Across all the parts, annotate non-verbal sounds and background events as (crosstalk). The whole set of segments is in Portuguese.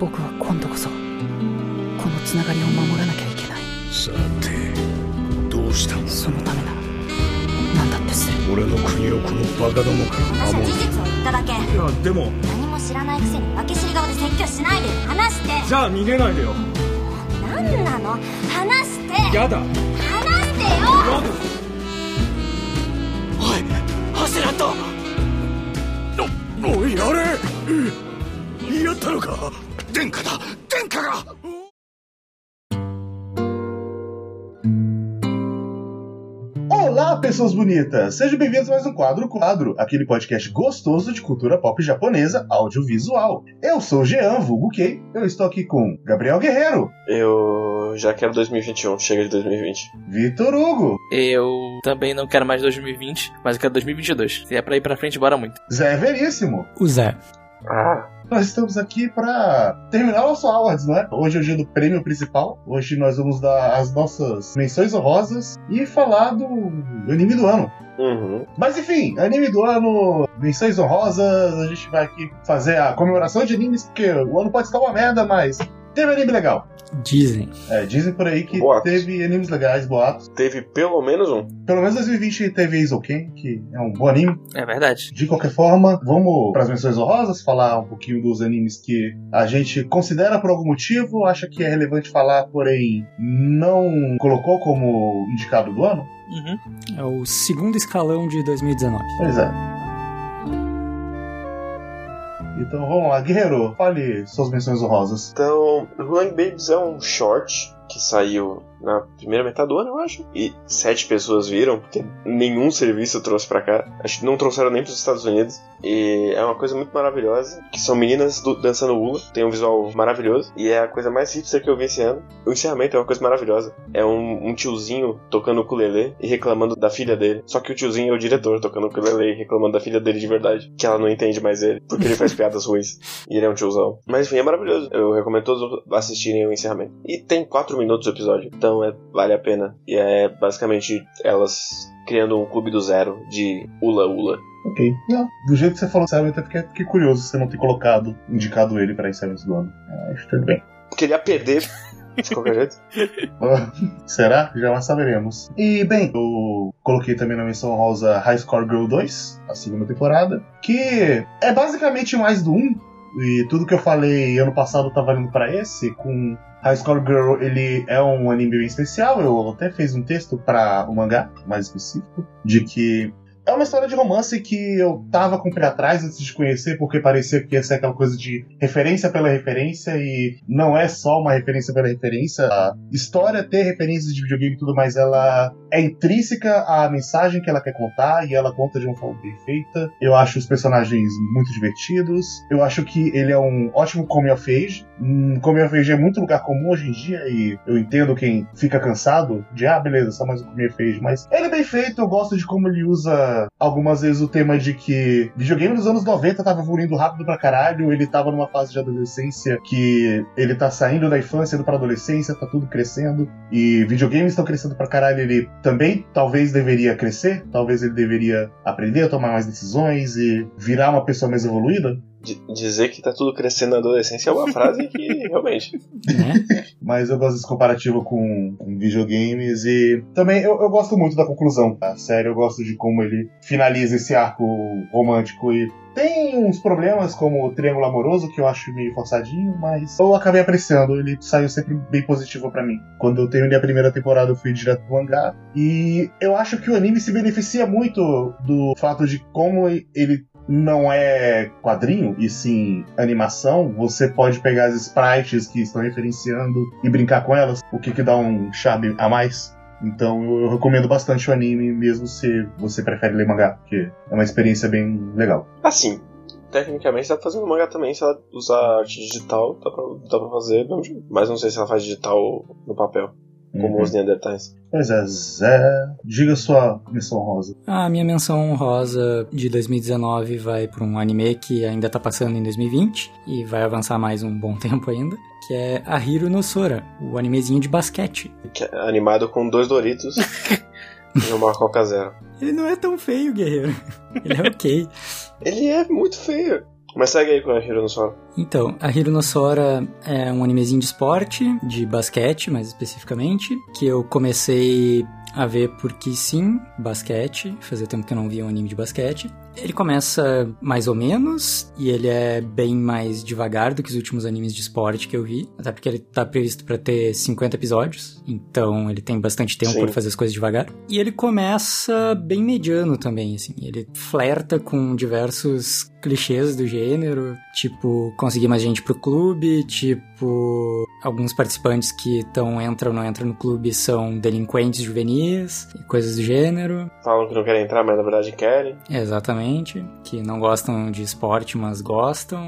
僕は今度こそこのつながりを守らなきゃいけない。さてどうしたそのためなら何だってする。俺の国をこのバカどもから私は守る事実を言っただけ。いやでも何も知らないくせに訳知り顔で説教しないで。話して。じゃあ逃げないでよ。何なの？話して。やだ。話してよ。おい走らんと。おおいあれ？うんやったのか？殿下だ殿下が Olá, pessoas bonitas! Sejam bem-vindos a mais um Quadro Quadro, aquele podcast gostoso de cultura pop japonesa audiovisual. Eu sou o Jean, vulgo Kei, eu estou aqui com Gabriel Guerreiro, Eu já quero 2021, chega de 2020. Vitor Hugo, Eu também não quero mais 2020, mas eu quero 2022. Se é pra ir pra frente, bora muito. Zé Veríssimo. O Zé. Ah, Nós estamos aqui para terminar o nosso Awards, não é? Hoje é o dia do prêmio principal. Hoje nós vamos dar as nossas menções honrosas e falar do anime do ano. uhum. Mas enfim, anime do ano, menções honrosas, a gente vai aqui fazer a comemoração de animes, porque o ano pode estar uma merda, mas teve anime legal. Dizem. É, dizem por aí que Boatos. teve animes legais, boatos. Teve pelo menos um. Pelo menos 2020 teve Eizouken, que é um bom anime. É verdade. De qualquer forma, vamos para as menções honrosas, falar um pouquinho dos animes que a gente considera por algum motivo, acha que é relevante falar, porém não colocou como indicado do ano. Uhum. É o segundo escalão de 2019. Pois é. Então vamos lá, Guerreiro, fale suas menções honrosas. Então, Running Babies é um short que saiu na primeira metade do ano, eu acho. E sete pessoas viram, porque nenhum serviço trouxe pra cá. Acho que não trouxeram nem pros Estados Unidos. E é uma coisa muito maravilhosa, que são meninas do- dançando hula, tem um visual maravilhoso. E é a coisa mais hipster que eu vi esse ano. O encerramento é uma coisa maravilhosa. É um, um tiozinho tocando ukulele e reclamando da filha dele. Só que o tiozinho é o diretor tocando ukulele e reclamando da filha dele de verdade. Que ela não entende mais ele, porque ele faz (laughs) piadas ruins. E ele é um tiozão. Mas enfim, é maravilhoso. Eu recomendo todos assistirem o encerramento. E tem 4 minutos o episódio, então é, vale a pena. E é basicamente elas criando um clube do zero de Ula Ula. Ok. Não, do jeito que você falou, sabe, eu até fiquei, fiquei curioso você não ter colocado, indicado ele para encerramento do ano. É, acho que tudo bem. Queria perder (laughs) de qualquer jeito. Ah, Será? Já saberemos. E, bem, eu coloquei também na menção rosa High Score Girl 2, a segunda temporada, que é basicamente mais do 1, e tudo que eu falei ano passado tá valendo pra esse, com High Score Girl, ele é um anime bem especial, eu até fiz um texto para o mangá, mais específico, de que é uma história de romance que eu tava com o pé atrás antes de conhecer, porque parecia que ia ser aquela coisa de referência pela referência, e não é só uma referência pela referência. A história ter referências de videogame e tudo, mas ela é intrínseca à mensagem que ela quer contar, e ela conta de uma forma bem feita. Eu acho os personagens muito divertidos. Eu acho que ele é um ótimo coming of age. Um coming of age é muito lugar comum hoje em dia, e eu entendo quem fica cansado de, ah, beleza, só mais um coming of age, mas ele é bem feito, eu gosto de como ele usa algumas vezes o tema de que videogame dos anos 90 tava evoluindo rápido pra caralho, ele tava numa fase de adolescência que ele tá saindo da infância indo pra adolescência, tá tudo crescendo, e videogames estão crescendo pra caralho, ele também talvez deveria crescer, talvez ele deveria aprender a tomar mais decisões e virar uma pessoa mais evoluída. Dizer que tá tudo crescendo na adolescência é uma (laughs) frase que realmente. Né? (laughs) Mas eu gosto desse comparativo com, com videogames e também eu, eu gosto muito da conclusão da série. Eu gosto de como ele finaliza esse arco romântico e tem uns problemas como o triângulo amoroso que eu acho meio forçadinho, mas eu acabei apreciando. Ele saiu sempre bem positivo pra mim. Quando eu terminei a primeira temporada, eu fui direto pro mangá e eu acho que o anime se beneficia muito do fato de como ele não é quadrinho e sim animação, você pode pegar as sprites que estão referenciando e brincar com elas, o que, que dá um charme a mais. Então eu recomendo bastante o anime, mesmo se você prefere ler mangá, porque é uma experiência bem legal. Assim, tecnicamente dá pra fazer no mangá também, se ela usar arte digital, dá pra, dá pra fazer, mas não sei se ela faz digital no papel, como Uhum. os Neandertais. Pois é, Zé, diga sua missão rosa. A minha menção honrosa de 2019 vai para um anime que ainda tá passando em 2020 e vai avançar mais um bom (laughs) tempo ainda, que é a Hiro no Sora, o animezinho de basquete. Que é animado com dois Doritos (laughs) e uma Coca Zero. Ele não é tão feio, guerreiro. Ele é ok. Ele é muito feio. Mas segue aí com a Hiro no Sora. Então, a Hiro no Sora é um animezinho de esporte, de basquete mais especificamente, que eu comecei a ver porque sim, basquete. Fazia tempo que eu não via um anime de basquete. Ele começa mais ou menos e ele é bem mais devagar do que os últimos animes de esporte que eu vi, até porque ele tá previsto para ter 50 episódios, então ele tem bastante tempo para fazer as coisas devagar. E ele começa bem mediano também, assim. Ele flerta com diversos clichês do gênero, tipo conseguir mais gente pro clube, tipo alguns participantes que estão entram ou não entram no clube são delinquentes juvenis e coisas do gênero. Falam que não querem entrar, mas na verdade querem. Exatamente, que não gostam de esporte, mas gostam,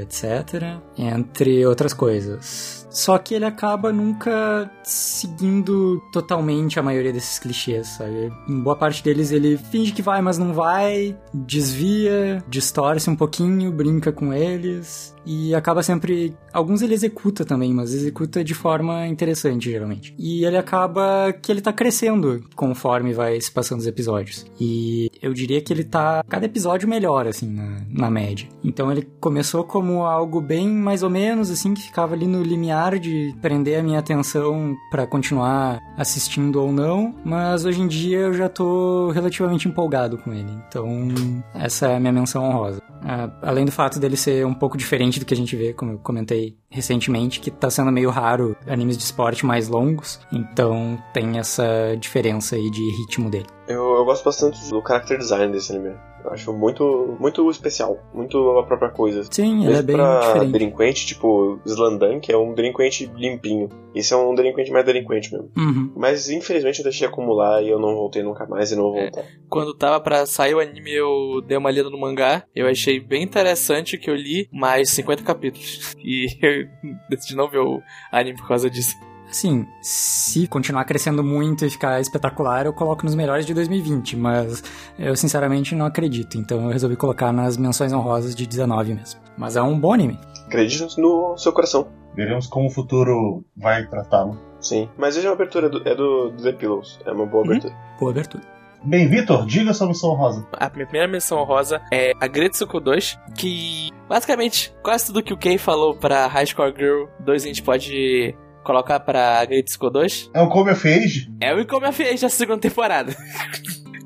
etc. Entre outras coisas. Só que ele acaba nunca seguindo totalmente a maioria desses clichês, sabe? Em boa parte deles ele finge que vai, mas não vai, desvia, distorce um pouquinho, brinca com eles e acaba sempre. Alguns ele executa também, mas executa de forma interessante, geralmente. E ele acaba que ele tá crescendo conforme vai se passando os episódios. E eu diria que ele tá cada episódio melhor, assim, na, na média. Então ele começou como algo bem mais ou menos, assim, que ficava ali no limiar de prender a minha atenção para continuar assistindo ou não, mas hoje em dia eu já tô relativamente empolgado com ele. Então, essa é a minha menção honrosa. Uh, além do fato dele ser um pouco diferente do que a gente vê, como eu comentei recentemente, que tá sendo meio raro animes de esporte mais longos, então tem essa diferença aí de ritmo dele. Eu, eu gosto bastante do character design desse anime. Eu acho muito, muito especial, muito a própria coisa. Sim, Mesmo ele é bem pra diferente. delinquente, tipo Slandan, que é um delinquente limpinho. Esse é um delinquente mais delinquente mesmo. Uhum. Mas infelizmente eu deixei acumular e eu não voltei nunca mais e não vou voltar. Quando tava pra sair o anime, eu dei uma lida no mangá. Eu achei bem interessante que eu li mais 50 capítulos. (laughs) E eu decidi não ver o anime por causa disso. Assim, se continuar crescendo muito e ficar espetacular, eu coloco nos melhores de 2020, mas eu sinceramente não acredito, então eu resolvi colocar nas menções honrosas de 19 mesmo. Mas é um bom anime. Acredite no seu coração. Veremos como o futuro vai tratá-lo. Sim. Mas veja a abertura, do, é do, do The Pillows. É uma boa Uhum. abertura. Boa abertura. Bem, Vitor, diga sua missão rosa. A minha primeira menção rosa é a Gretsuko 2, que basicamente quase tudo que o Kei falou pra High Score Girl 2 a gente pode colocar pra Gretsuko 2 É o Come of Age? é o Como fez da segunda temporada. (laughs)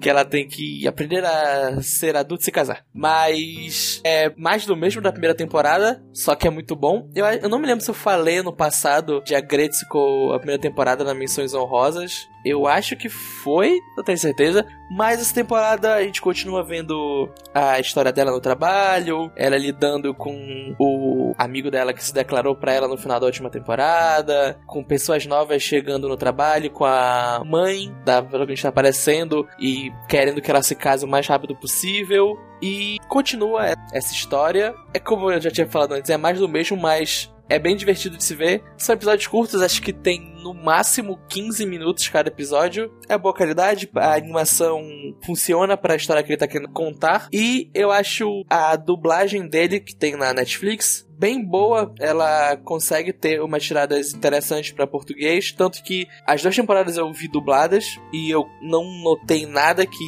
que ela tem que aprender a ser adulto e se casar. Mas é mais do mesmo da primeira temporada, só que é muito bom. Eu, eu não me lembro se eu falei no passado de Agretsuko a primeira temporada na Menções Honrosas. Eu acho que foi, não tenho certeza. Mas essa temporada a gente continua vendo a história dela no trabalho, ela lidando com o amigo dela que se declarou pra ela no final da última temporada, com pessoas novas chegando no trabalho, com a mãe da protagonista aparecendo e querendo que ela se case o mais rápido possível. E continua essa história. É como eu já tinha falado antes, é mais do mesmo, mas é bem divertido de se ver. São episódios curtos, acho que tem no máximo 15 minutos cada episódio. É boa qualidade, a animação funciona para a história que ele tá querendo contar. E eu acho a dublagem dele, que tem na Netflix, bem boa. Ela consegue ter umas tiradas interessantes para português. Tanto que as duas temporadas eu vi dubladas e eu não notei nada que,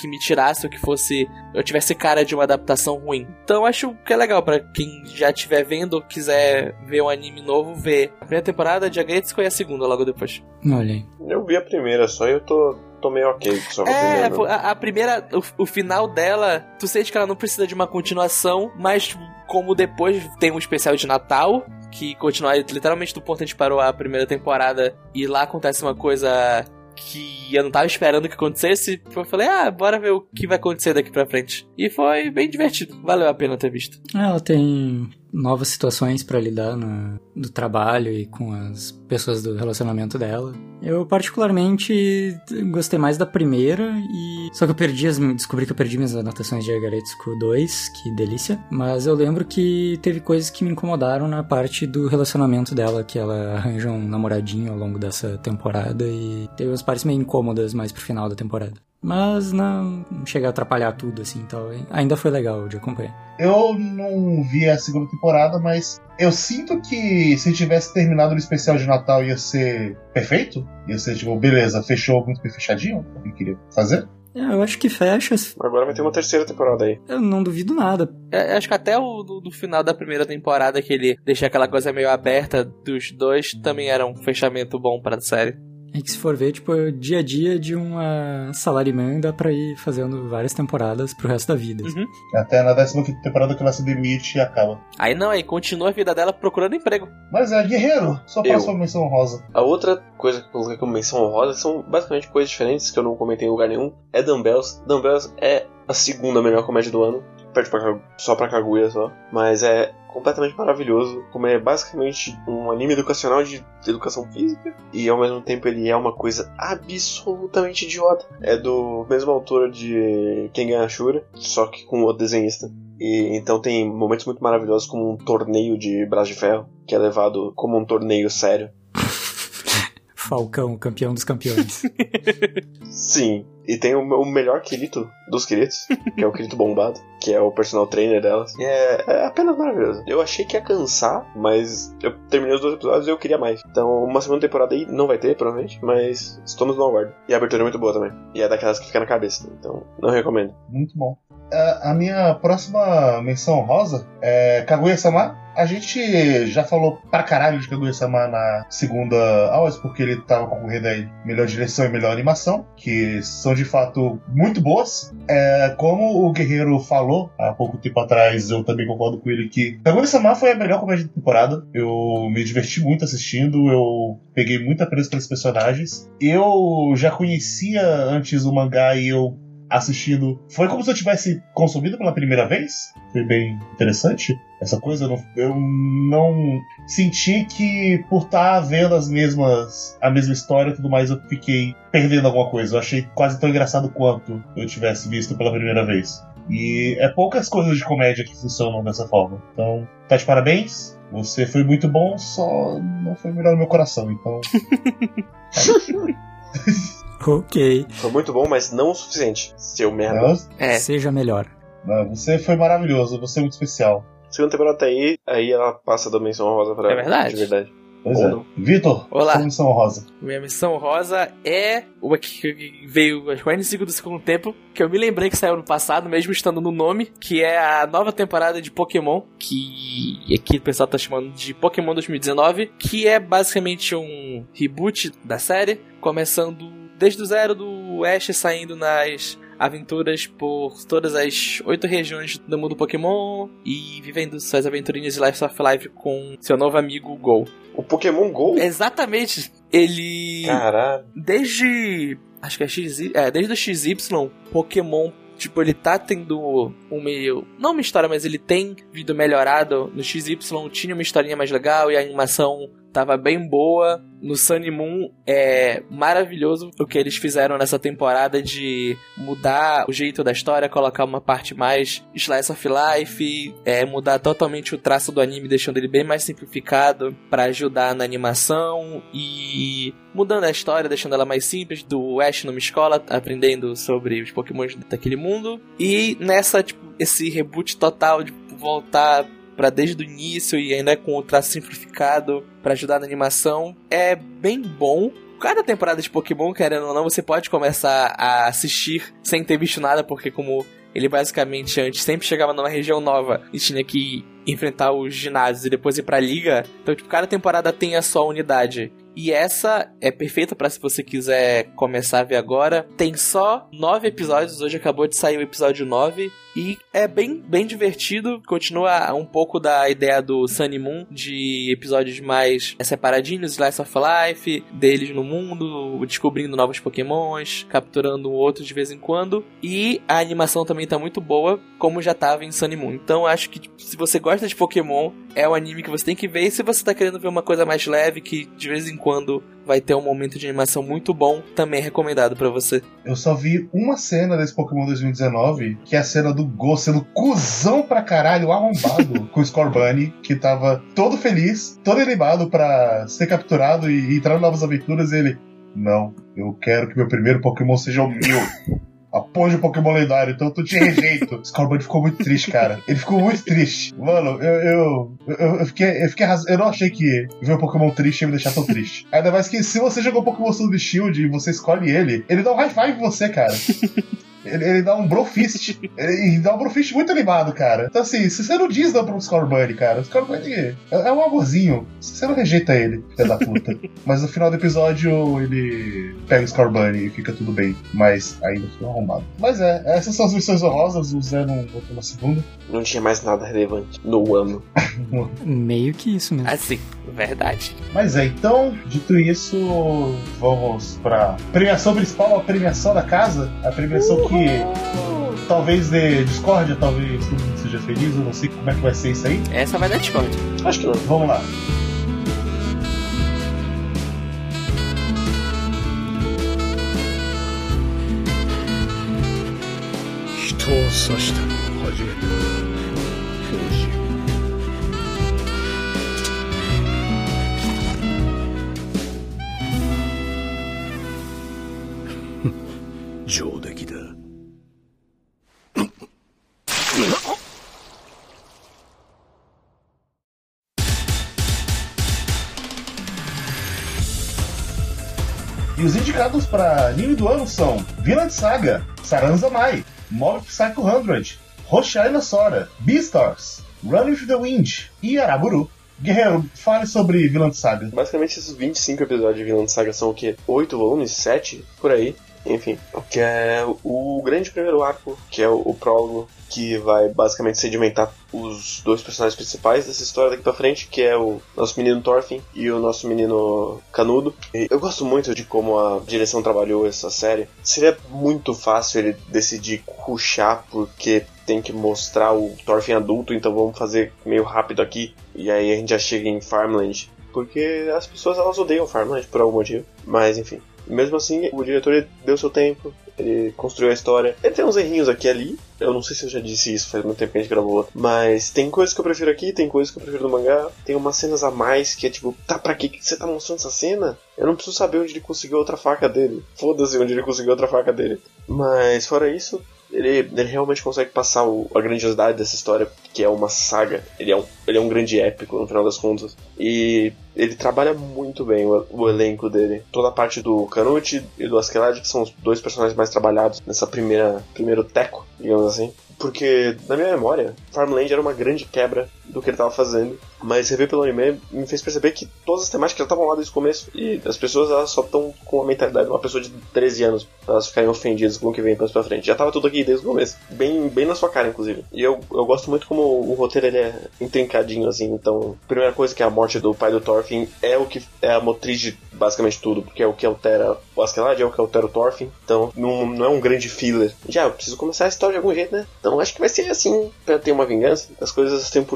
que me tirasse ou que fosse. Eu tivesse cara de uma adaptação ruim. Então acho que é legal para quem já estiver vendo ou quiser ver um anime novo, ver a primeira temporada de Agretsuko e a segunda logo depois. Olha aí. Eu vi a primeira só e eu tô, tô meio ok só É, primeira. pô, a, a primeira, o, o final dela, tu sente que ela não precisa de uma continuação, mas tipo, como depois tem um especial de Natal, que continua literalmente do ponto que a gente parou a primeira temporada, e lá acontece uma coisa que eu não tava esperando que acontecesse, eu falei, ah, bora ver o que vai acontecer daqui pra frente. E foi bem divertido, valeu a pena ter visto. Ela tem novas situações pra lidar no, no trabalho e com as pessoas do relacionamento dela. Eu particularmente gostei mais da primeira e só que eu perdi as descobri que eu perdi minhas anotações de Agaretsuko 2, que delícia, mas eu lembro que teve coisas que me incomodaram na parte do relacionamento dela, que ela arranja um namoradinho ao longo dessa temporada e teve umas partes meio incômodas mais pro final da temporada. Mas não chega a atrapalhar tudo assim, então ainda foi legal de acompanhar. Eu não vi a segunda temporada, mas eu sinto que se tivesse terminado no especial de Natal ia ser perfeito. Ia ser tipo, beleza, fechou muito bem fechadinho, o que queria fazer. É, eu acho que fecha. Agora vai ter uma terceira temporada aí. Eu não duvido nada. É, acho que até o do, do final da primeira temporada, que ele deixa aquela coisa meio aberta dos dois, também era um fechamento bom pra série. É que se for ver, tipo, é o dia a dia de uma salaryman dá pra ir fazendo várias temporadas pro resto da vida. Uhum. Até na 15 temporada que ela se demite e acaba. Aí não, aí continua a vida dela procurando emprego. Mas é guerreiro, só passa uma menção rosa. A outra coisa que eu coloquei como menção honrosa são basicamente coisas diferentes que eu não comentei em lugar nenhum. É Dumbbells. Dumbbells é a segunda melhor comédia do ano. Perde pra, Kagu- só pra Kaguya só. Mas é completamente maravilhoso. Como é basicamente um anime educacional de educação física. E ao mesmo tempo ele é uma coisa absolutamente idiota. É do mesmo autor de Kengan Ashura, só que com outro desenhista. E então tem momentos muito maravilhosos como um torneio de braço de ferro, que é levado como um torneio sério. (laughs) Falcão, campeão dos campeões. Sim, e tem o, o melhor Kirito dos Kiritos, que é o Kirito bombado, que é o personal trainer delas. E é, é apenas maravilhoso. Eu achei que ia cansar, mas eu terminei os dois episódios e eu queria mais. Então, uma segunda temporada aí não vai ter, provavelmente, mas estamos no aguardo. E a abertura é muito boa também. E é daquelas que fica na cabeça, então não recomendo. Muito bom. A, minha próxima menção rosa é Kaguya-sama. A gente já falou pra caralho de Kaguya-sama na segunda aulas, porque ele tava concorrendo aí melhor direção e melhor animação, que são de fato muito boas. É, como o Guerreiro falou há pouco tempo atrás, eu também concordo com ele que Kaguya-sama foi a melhor comédia da temporada. Eu me diverti muito assistindo, eu peguei muita presa pelos personagens. Eu já conhecia antes o mangá e eu assistindo. Foi como se eu tivesse consumido pela primeira vez. Foi bem interessante essa coisa. Eu não, eu não senti que por estar vendo as mesmas a mesma história e tudo mais eu fiquei perdendo alguma coisa. Eu achei quase tão engraçado quanto eu tivesse visto pela primeira vez. E é poucas coisas de comédia que funcionam dessa forma. Então, tá de parabéns. Você foi muito bom, só não foi melhor no meu coração. Então, (laughs) (laughs) ok. Foi muito bom, mas não o suficiente. Seu merda. É, Seja melhor. não, você foi maravilhoso. Você é muito especial. Segunda temporada tá aí, aí ela passa da menção rosa pra É verdade. De verdade. Pois Ou é. Vitor, Olá. sua missão rosa. minha missão rosa é uma que veio acho que 45 do segundo tempo, que eu me lembrei que saiu no passado, mesmo estando no nome, que é a nova temporada de Pokémon, que aqui o pessoal tá chamando de Pokémon 2019, que é basicamente um reboot da série, começando desde o zero do Ash saindo nas aventuras por todas as oito regiões do mundo Pokémon e vivendo suas aventurinhas de Life of Life com seu novo amigo Go. O Pokémon GO? Exatamente. Ele Caralho. desde acho que é XY, é, desde o XY, Pokémon Tipo, ele tá tendo um meio. Não uma história, mas ele tem vindo melhorado. No XY tinha uma historinha mais legal e a animação tava bem boa. No Sun e Moon é maravilhoso o que eles fizeram nessa temporada de mudar o jeito da história, colocar uma parte mais slice of life, é, mudar totalmente o traço do anime, deixando ele bem mais simplificado para ajudar na animação e mudando a história, deixando ela mais simples, do Ash numa escola, aprendendo sobre os pokémons daquele mundo. E nessa, tipo, esse reboot total de voltar para desde o início e ainda com o traço simplificado para ajudar na animação é bem bom. Cada temporada de Pokémon, querendo ou não, você pode começar a assistir sem ter visto nada, porque como ele basicamente antes sempre chegava numa região nova e tinha que enfrentar os ginásios e depois ir pra liga. Então, tipo, cada temporada tem a sua unidade. E essa é perfeita para se você quiser começar a ver agora. Tem só nove episódios, hoje acabou de sair o episódio 9. E é bem, bem divertido. Continua um pouco da ideia do Sunny Moon, de episódios mais separadinhos, Slice of Life, deles no mundo, descobrindo novos pokémons, capturando um outro de vez em quando. E a animação também tá muito boa, como já tava em Sunny Moon. Então acho que tipo, se você gosta de Pokémon, é o anime que você tem que ver. E se você tá querendo ver uma coisa mais leve, que de vez em quando vai ter um momento de animação muito bom, também é recomendado para você. Eu só vi uma cena desse Pokémon 2019, que é a cena do Go sendo cuzão pra caralho, arrombado, (laughs) com o Scorbunny, que tava todo feliz, todo animado pra ser capturado e entrar em novas aventuras. E ele, não, eu quero que meu primeiro Pokémon seja o meu. (laughs) Apoio o Pokémon lendário, então tu te rejeito. (laughs) Scorbunny ficou muito triste, cara. Ele ficou muito triste. Mano, eu, eu, eu, eu fiquei, eu fiquei arras- Eu não achei que ver um Pokémon triste ia me deixar tão triste. Ainda mais que se você jogou Pokémon Sword Shield e você escolhe ele, ele dá um high five em você, cara. (laughs) Ele, ele dá um brofist. ele dá um brofist muito animado, cara. Então, assim, se você não diz não pro Scorbunny, cara, o Scorbunny é, é um amorzinho. Você não rejeita ele, filho da puta. (laughs) Mas no final do episódio, ele pega o Scorbunny e fica tudo bem. Mas ainda fica arrombado. Mas é, essas são as missões honrosas. O Zé não voltou na segunda. Não tinha mais nada relevante no ano. (laughs) Meio que isso mesmo. Assim, Verdade. Mas é, então, dito isso, vamos para premiação principal, a premiação da casa, a premiação Uhul. que talvez dê discórdia, talvez todo mundo seja feliz, eu não sei como é que vai ser isso aí. Essa vai dar discórdia. Acho que não. Vamos lá. Estou só. Indicados para anime do ano são Vinland Saga, Saranza Mai, Mob Psycho 100, Roshaina Sora, Beastars, Run with the Wind e Araburu. Guerreiro, fale sobre Vinland Saga. Basicamente, esses 25 episódios de Vinland Saga são o quê? 8 volumes? 7? Por aí. Enfim, que é o grande primeiro arco, que é o, o prólogo, que vai basicamente sedimentar os dois personagens principais dessa história daqui pra frente, que é o nosso menino Thorfinn e o nosso menino Canudo. E eu gosto muito de como a direção trabalhou essa série. Seria muito fácil ele decidir ruxar, porque tem que mostrar o Thorfinn adulto, então vamos fazer meio rápido aqui, e aí a gente já chega em Farmland. Porque as pessoas elas odeiam Farmland por algum motivo. Mas enfim. Mesmo assim, o diretor deu seu tempo, ele construiu a história. Ele tem uns errinhos aqui e ali. Eu não sei se eu já disse isso, faz muito tempo que a gente gravou. Mas tem coisas que eu prefiro aqui, tem coisas que eu prefiro no mangá. Tem umas cenas a mais que é tipo, tá, pra que você tá mostrando essa cena? Eu não preciso saber onde ele conseguiu outra faca dele. Foda-se onde ele conseguiu outra faca dele. Mas fora isso, ele, ele realmente consegue passar o, a grandiosidade dessa história, que é uma saga. Ele é um, ele é um grande épico, no final das contas. E ele trabalha muito bem o, o elenco dele. Toda a parte do Canute e do Askeladd, que são os dois personagens mais trabalhados nessa primeira primeiro teco, digamos assim. Porque, na minha memória, Farmland era uma grande quebra do que ele estava fazendo. Mas rever pelo anime me fez perceber que todas as temáticas já estavam lá desde o começo. E as pessoas elas só estão com a mentalidade de uma pessoa de 13 anos elas ficarem ofendidas com o que vem pra frente. Já tava tudo aqui desde o começo. Bem, bem na sua cara, inclusive. E eu, eu gosto muito como o roteiro ele é intrincadinho, assim. Então, a primeira coisa que é a morte do pai do Thorfinn é o que é a motriz de basicamente tudo. Porque é o que altera o Askeladd, é o que altera o Thorfinn. Então, não, não é um grande filler. Já, eu preciso começar a história de algum jeito, né? Então, acho que vai ser assim, pra ter uma vingança. As coisas têm um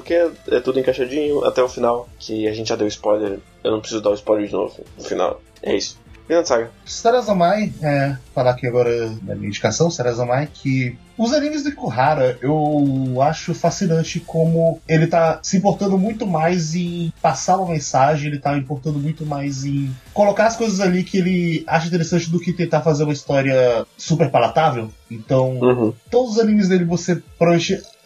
é tudo encaixadinho até o final, que a gente já deu spoiler. Eu não preciso dar o spoiler de novo no final. É isso. Vinland Saga. Sarazamai, é, falar aqui agora da minha indicação, Sarazamai, que os animes do Ikuhara, eu acho fascinante como ele tá se importando muito mais em passar uma mensagem, ele tá importando muito mais em colocar as coisas ali que ele acha interessante do que tentar fazer uma história super palatável. Então, Uhum. todos os animes dele você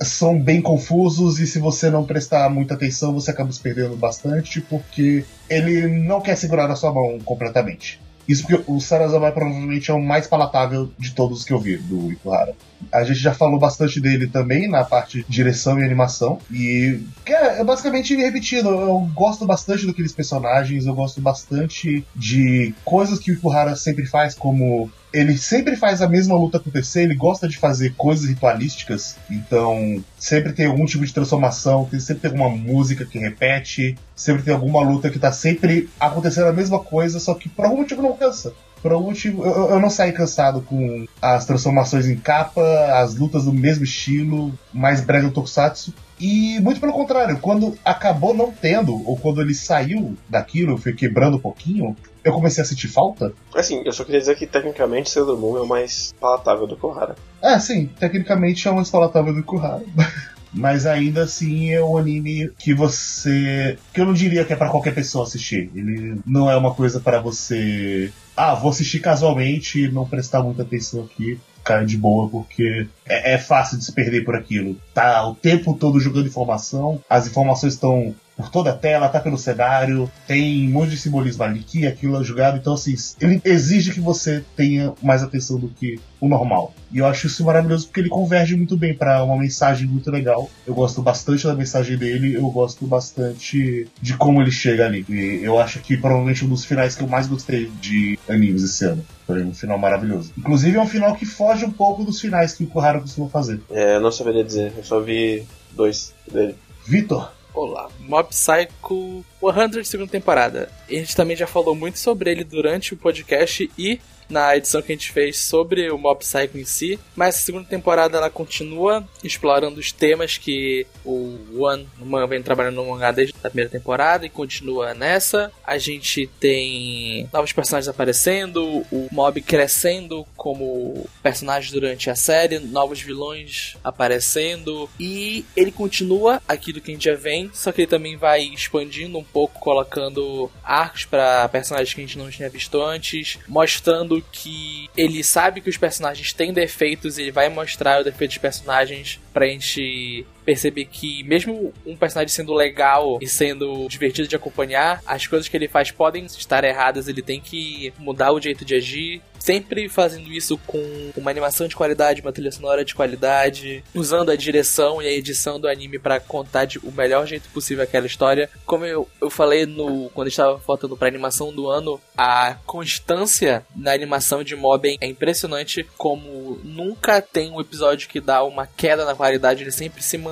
são bem confusos e se você não prestar muita atenção você acaba se perdendo bastante porque ele não quer segurar na sua mão completamente. Isso porque o Sarazamai provavelmente é o mais palatável de todos os que eu vi do Ikuhara. A gente já falou bastante dele também na parte de direção e animação. E é, é basicamente repetido. Eu gosto bastante daqueles personagens, eu gosto bastante de coisas que o Ikuhara sempre faz, como ele sempre faz a mesma luta acontecer, ele gosta de fazer coisas ritualísticas, então sempre tem algum tipo de transformação, tem- sempre tem alguma música que repete, sempre tem alguma luta que tá sempre acontecendo a mesma coisa, só que por algum motivo não cansa. Por algum motivo, eu, eu não saí cansado com as transformações em capa, as lutas do mesmo estilo, mais breve do Tokusatsu. E muito pelo contrário, quando acabou não tendo, ou quando ele saiu daquilo, foi quebrando um pouquinho, eu comecei a sentir falta. Assim, eu só queria dizer que tecnicamente Sailor Moon é o mais palatável do que o Ohara. É, sim, tecnicamente é uma palatável do Ikuhara. (laughs) Mas ainda assim é um anime que você. que eu não diria que é pra qualquer pessoa assistir. Ele não é uma coisa para você. Ah, vou assistir casualmente e não prestar muita atenção aqui. Ficar de boa, porque é, é fácil de se perder por aquilo. Tá o tempo todo jogando informação, as informações estão por toda a tela, tá pelo cenário, tem um monte de simbolismo ali, que aquilo é jogado, então assim, ele exige que você tenha mais atenção do que o normal. E eu acho isso maravilhoso porque ele converge muito bem para uma mensagem muito legal. Eu gosto bastante da mensagem dele, eu gosto bastante de como ele chega ali. E eu acho que provavelmente um dos finais que eu mais gostei de animes esse ano. Foi um final maravilhoso. Inclusive é um final que foge um pouco dos finais que o Kohara costuma fazer. É, eu não saberia dizer, eu só vi dois dele. Vitor, Olá, Mob Psycho 100 segunda temporada. A gente também já falou muito sobre ele durante o podcast e na edição que a gente fez sobre o Mob Psycho em si, mas a segunda temporada ela continua explorando os temas que o One vem trabalhando no mangá desde a primeira temporada e continua nessa. A gente tem novos personagens aparecendo, o Mob crescendo como personagem durante a série, novos vilões aparecendo e ele continua aquilo que a gente já vem, só que ele também vai expandindo um pouco, colocando arcos para personagens que a gente não tinha visto antes, mostrando que ele sabe que os personagens têm defeitos e ele vai mostrar o defeito dos personagens pra gente perceber que mesmo um personagem sendo legal e sendo divertido de acompanhar, as coisas que ele faz podem estar erradas, ele tem que mudar o jeito de agir, sempre fazendo isso com uma animação de qualidade, uma trilha sonora de qualidade, usando a direção e a edição do anime para contar de, o melhor jeito possível aquela história. Como eu, eu falei no quando estava faltando para animação do ano, a constância na animação de Mob é impressionante como nunca tem um episódio que dá uma queda na qualidade, ele sempre se mantém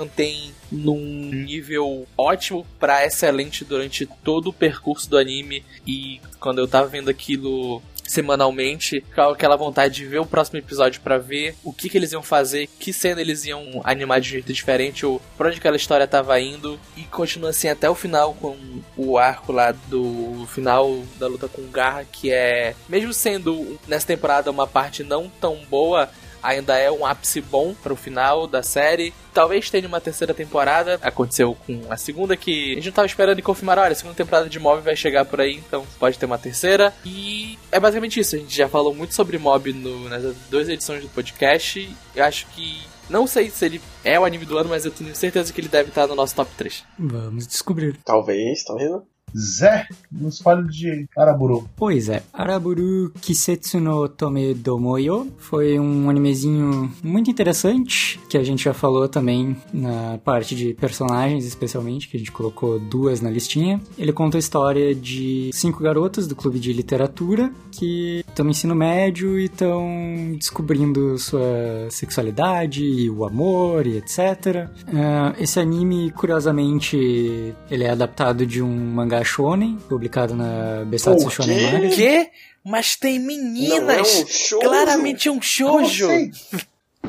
num nível ótimo para excelente durante todo o percurso do anime. E quando eu tava vendo aquilo semanalmente, com aquela vontade de ver o próximo episódio para ver o que, que eles iam fazer, que cena eles iam animar de jeito diferente, ou pra onde aquela história tava indo, e continua assim até o final com o arco lá do final da luta com Garra, que é, mesmo sendo nessa temporada uma parte não tão boa, ainda é um ápice bom para o final da série. Talvez tenha uma terceira temporada. Aconteceu com a segunda que a gente não tava esperando e confirmaram, olha, a segunda temporada de Mob vai chegar por aí, então pode ter uma terceira. E é basicamente isso. A gente já falou muito sobre Mob no, nas duas edições do podcast. Eu acho que não sei se ele é o anime do ano, mas eu tenho certeza que ele deve estar no nosso top 3. Vamos descobrir. Talvez, talvez não. Zé, nos fale de Araburu. Pois é, Araburu Kisetsu no Tome Domoyo foi um animezinho muito interessante, que a gente já falou também na parte de personagens, especialmente, que a gente colocou duas na listinha. Ele conta a história de cinco garotas do clube de literatura que estão no ensino médio e estão descobrindo sua sexualidade e o amor e etc. Uh, esse anime, curiosamente, ele é adaptado de um mangá shonen, publicado na Besatsu O Shonen quê? Magazine. Que? Mas tem Não é meninas! um? Claramente é um shoujo! Assim?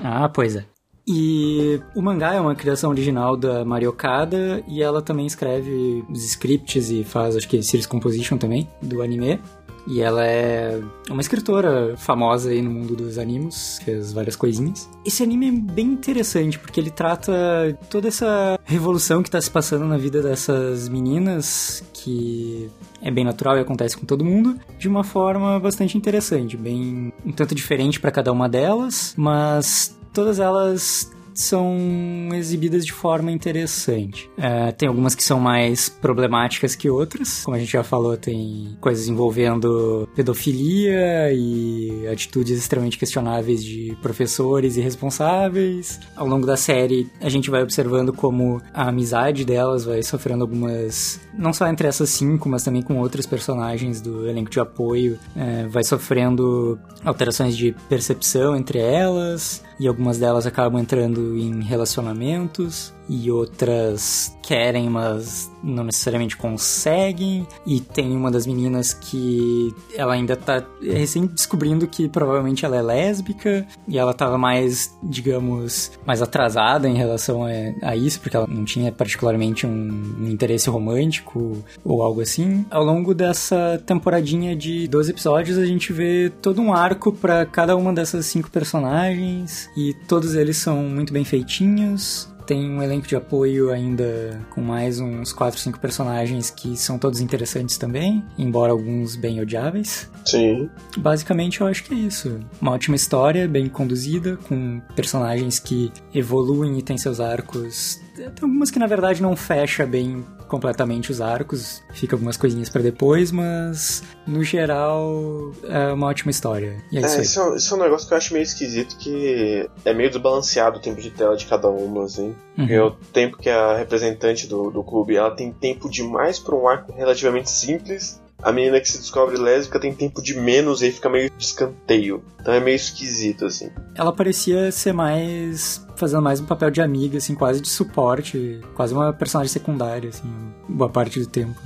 Ah, pois é. E o mangá é uma criação original da Mari Okada e ela também escreve os scripts e faz, acho que, series composition também do anime. E ela é uma escritora famosa aí no mundo dos animes, fez várias coisinhas. Esse anime é bem interessante porque ele trata toda essa revolução que está se passando na vida dessas meninas, que é bem natural e acontece com todo mundo, de uma forma bastante interessante, bem um tanto diferente para cada uma delas, mas todas elas são exibidas de forma interessante. É, tem algumas que são mais problemáticas que outras, como a gente já falou, tem coisas envolvendo pedofilia e atitudes extremamente questionáveis de professores e responsáveis. Ao longo da série, a gente vai observando como a amizade delas vai sofrendo algumas, não só entre essas cinco, mas também com outros personagens do elenco de apoio, é, vai sofrendo alterações de percepção entre elas e algumas delas acabam entrando em relacionamentos e outras querem, mas não necessariamente conseguem. E tem uma das meninas que ela ainda tá recém descobrindo que provavelmente ela é lésbica e ela tava mais, digamos, mais atrasada em relação a, isso, porque ela não tinha particularmente um, um interesse romântico ou algo assim. Ao longo dessa temporadinha de 12 episódios, a gente vê todo um arco para cada uma dessas cinco personagens e todos eles são muito bem feitinhos. Tem um elenco de apoio ainda com mais uns 4, 5 personagens que são todos interessantes também, embora alguns bem odiáveis. Sim. Basicamente, eu acho que é isso. Uma ótima história, bem conduzida, com personagens que evoluem e têm seus arcos tem algumas que na verdade não fecha bem completamente os arcos, fica algumas coisinhas pra depois, mas no geral é uma ótima história. E é, isso É, isso, é um- isso é um negócio que eu acho meio esquisito, que é meio desbalanceado o tempo de tela de cada uma, assim. Uhum. Porque o tempo que a representante do, do clube, ela tem tempo demais pra um arco relativamente simples. A menina que se descobre lésbica tem tempo de menos e aí fica meio de escanteio. Então é meio esquisito, assim. Ela parecia ser mais. fazendo mais um papel de amiga, assim, quase de suporte, quase uma personagem secundária, assim, boa parte do tempo.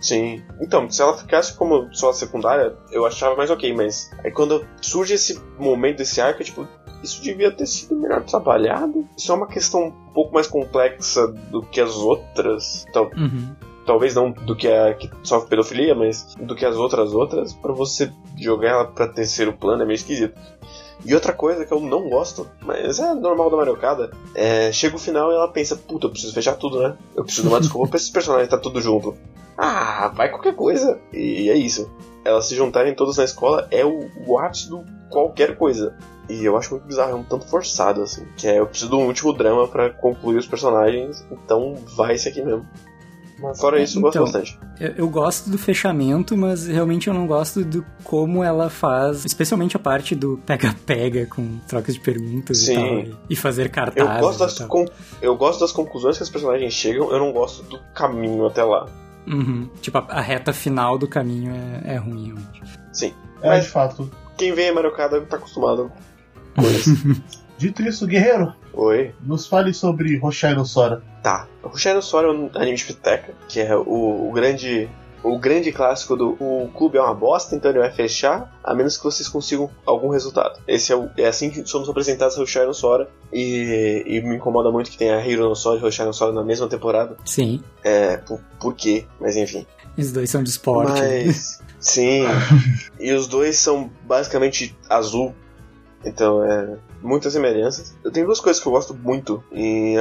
Sim. Então, se ela ficasse como só secundária, eu achava mais ok, mas aí quando surge esse momento desse arco, é tipo, isso devia ter sido melhor trabalhado. Isso é uma questão um pouco mais complexa do que as outras. Tal- Uhum. Talvez não do que a que sofre pedofilia, mas do que as outras outras, pra você jogar ela pra terceiro plano é meio esquisito. E outra coisa que eu não gosto, mas é normal da Mariocada, é chega o final e ela pensa, puta, eu preciso fechar tudo, né? Eu preciso de uma (laughs) desculpa pra esses personagens tá tudo junto. Ah, vai qualquer coisa. E é isso. Elas se juntarem todas na escola é o, o ápice do qualquer coisa. E eu acho muito bizarro, é um tanto forçado, assim. Que é, eu preciso de um último drama pra concluir os personagens, então vai esse aqui mesmo. Mas fora isso, eu gosto Então, bastante. Eu, eu gosto do fechamento, mas realmente eu não gosto do como ela faz, especialmente a parte do pega-pega com trocas de perguntas Sim. e tal, e- fazer Eu cartazes gosto, e das tal. con- eu gosto das conclusões que os personagens chegam, eu não gosto do caminho até lá. Uhum. Tipo, a, a reta final do caminho é, é ruim, realmente. Sim. É, Mas de fato. quem vem a Mariocada tá acostumado com isso. (laughs) Dito isso, Guerreiro, Oi? nos fale sobre Roshai no Sora. Tá. O Rushai no Sora é um anime de piteca, que é o, o grande. O grande clássico do o clube é uma bosta, então ele vai fechar, a menos que vocês consigam algum resultado. Esse é, o, é assim que somos apresentados a Rushai no Sora, e, e me incomoda muito que tenha Hiro no Sora e no Sora na mesma temporada. Sim, É, por, por quê? Mas enfim. os dois são de esporte. Mas. (laughs) Sim. e os dois são basicamente azul. Então é. Muitas semelhanças. Eu tenho duas coisas que eu gosto muito em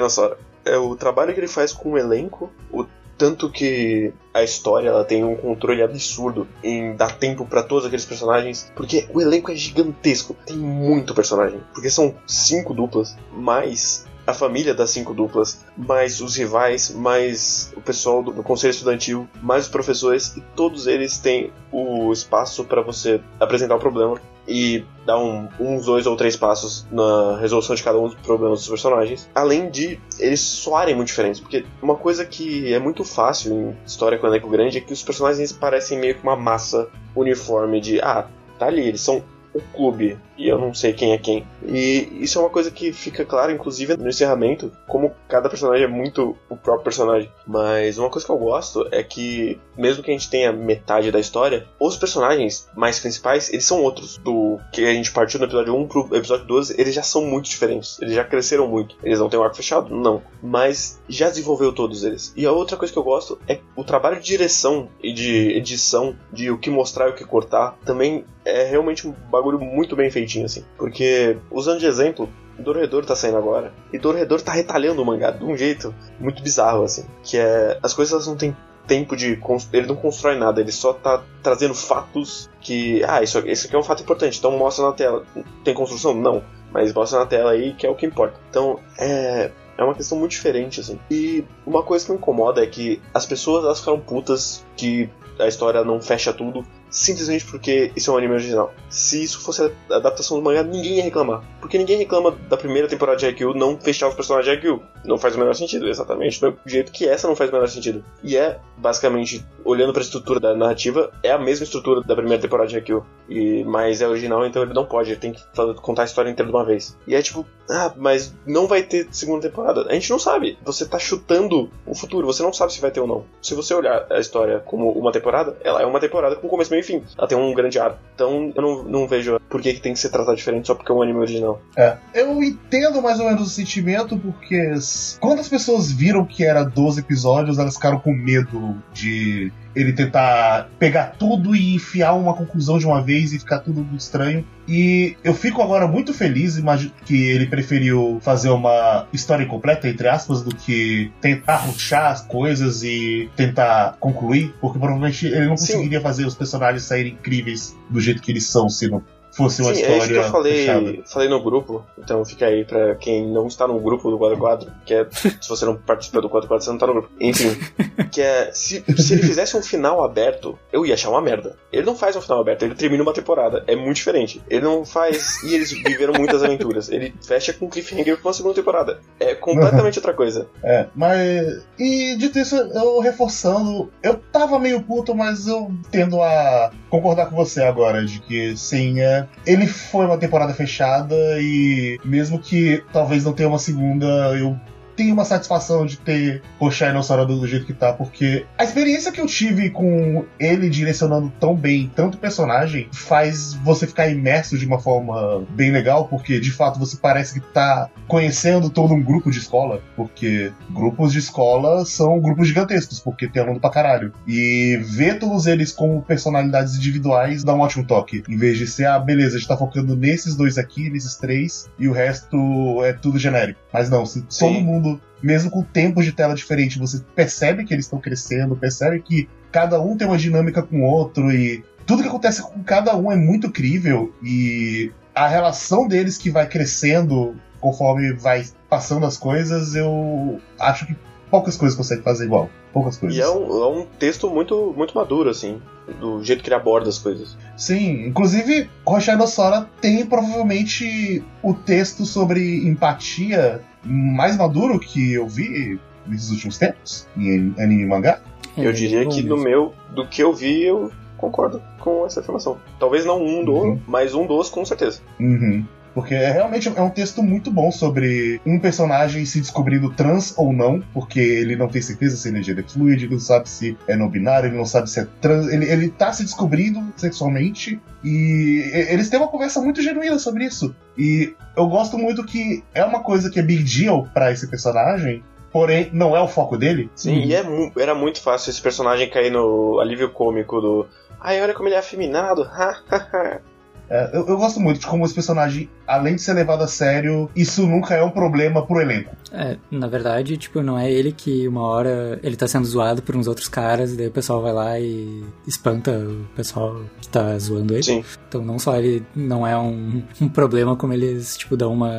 no Sora. É o trabalho que ele faz com o elenco, o tanto que a história ela tem um controle absurdo em dar tempo pra todos aqueles personagens, porque o elenco é gigantesco, tem muito personagem, porque são cinco duplas, mais a família das cinco duplas, mais os rivais, mais o pessoal do, do conselho estudantil, mais os professores, e todos eles têm o espaço pra você apresentar o problema e dar um- uns dois ou três passos na resolução de cada um dos problemas dos personagens. Além de eles soarem muito diferentes, porque uma coisa que é muito fácil em história com elenco grande é que os personagens parecem meio que uma massa uniforme de ah, tá ali, eles são o clube e eu não sei quem é quem. E isso é uma coisa que fica claro, inclusive no encerramento, como cada personagem é muito o próprio personagem. Mas uma coisa que eu gosto é que, mesmo que a gente tenha metade da história, os personagens mais principais, eles são outros. Do que a gente partiu do episódio 1 pro episódio 12, eles já são muito diferentes. Eles já cresceram muito. Eles não têm um arco fechado? Não. Mas já desenvolveu todos eles. E a outra coisa que eu gosto é o trabalho de direção e de edição, de o que mostrar e o que cortar, também é realmente um bagulho muito bem feitinho, assim. Porque, usando de exemplo, Dorredor tá saindo agora. E Dorredor tá retalhando o mangá de um jeito muito bizarro, assim. Que é. As coisas não têm tempo de. Ele não constrói nada, ele só tá trazendo fatos que. Ah, isso, isso aqui é um fato importante, então mostra na tela. Tem construção? Não. Mas mostra na tela aí que é o que importa. Então, é. É uma questão muito diferente, assim. E uma coisa que me incomoda é que as pessoas elas ficaram putas que a história não fecha tudo simplesmente porque isso é um anime original. Se isso fosse a adaptação do mangá, ninguém ia reclamar. Porque ninguém reclama da primeira temporada de Haikyuu não fechar os personagens de Haikyuu. Não faz o menor sentido, exatamente do jeito que essa não faz o menor sentido. E é, basicamente, olhando pra estrutura da narrativa, é a mesma estrutura da primeira temporada de Haikyuu. E, mas é original, então ele não pode, ele tem que contar a história inteira de uma vez. E é tipo, ah, mas não vai ter segunda temporada. A gente não sabe. Você tá chutando o futuro, você não sabe se vai ter ou não. Se você olhar a história como uma temporada, ela é uma temporada com começo, meio e fim. Ela tem um grande arco. Então eu não, não vejo por que, que tem que ser tratado diferente só porque é um anime original. É, eu entendo mais ou menos o sentimento, porque quando as pessoas viram que era 12 episódios, elas ficaram com medo de ele tentar pegar tudo e enfiar uma conclusão de uma vez e ficar tudo estranho. E eu fico agora muito feliz que ele preferiu fazer uma história incompleta, entre aspas, do que tentar ruxar as coisas e tentar concluir, porque provavelmente ele não Sim. conseguiria fazer os personagens saírem incríveis do jeito que eles são se não fosse uma Sim, história é isso que eu falei, fechada. falei no grupo, então fica aí pra quem não está no grupo do Quadro Quadro, que é, se você não participa do Quadro Quadro, você não tá no grupo. Enfim, (laughs) que é, se, se ele fizesse um final aberto, eu ia achar uma merda. Ele não faz um final aberto, ele termina uma temporada, é muito diferente. Ele não faz, e eles viveram muitas aventuras, ele fecha com cliffhanger pra uma segunda temporada. É completamente outra coisa. É, mas. E dito isso, eu reforçando, eu tava meio puto, mas eu tendo a concordar com você agora, de que sim, é, ele foi uma temporada fechada e mesmo que talvez não tenha uma segunda, eu tenho uma satisfação de ter o Shinossauro do jeito que tá, porque a experiência que eu tive com ele direcionando tão bem tanto personagem faz você ficar imerso de uma forma bem legal, porque de fato você parece que tá conhecendo todo um grupo de escola, porque grupos de escola são grupos gigantescos, porque tem aluno pra caralho. E ver todos eles como personalidades individuais dá um ótimo toque, em vez de ser, ah, beleza, a gente tá focando nesses dois aqui, nesses três, e o resto é tudo genérico. Mas não, se Sim. todo mundo mesmo com tempos de tela diferente, você percebe que eles estão crescendo, percebe que cada um tem uma dinâmica com o outro e tudo que acontece com cada um é muito crível e a relação deles que vai crescendo conforme vai passando as coisas, eu acho que poucas coisas conseguem fazer igual. Poucas coisas. E é um, é um texto muito, muito maduro, assim, do jeito que ele aborda as coisas. Sim, inclusive, Roshado Sora tem provavelmente o texto sobre empatia mais maduro que eu vi nesses últimos tempos, em anime e mangá. É, eu diria que mesmo. meu, do que eu vi, eu concordo com essa afirmação. Talvez não um do, Uhum. mas um dos com certeza. Uhum. Porque é realmente é um texto muito bom sobre um personagem se descobrindo trans ou não, porque ele não tem certeza se ele é fluido, ele não sabe se é não binário, ele não sabe se é trans. Ele, ele tá se descobrindo sexualmente e eles têm uma conversa muito genuína sobre isso. E eu gosto muito que é uma coisa que é big deal pra esse personagem, porém não é o foco dele. Sim, e é era muito fácil esse personagem cair no alívio cômico do. Ai, olha como ele é afeminado. (laughs) ha, ha, ha." É, eu, eu gosto muito de como esse personagem, além de ser levado a sério, isso nunca é um problema pro elenco. É, na verdade, tipo, não é ele que uma hora ele tá sendo zoado por uns outros caras, e daí o pessoal vai lá e espanta o pessoal que tá zoando ele. Sim. Então não só ele não é um, um problema, como eles, tipo, dão uma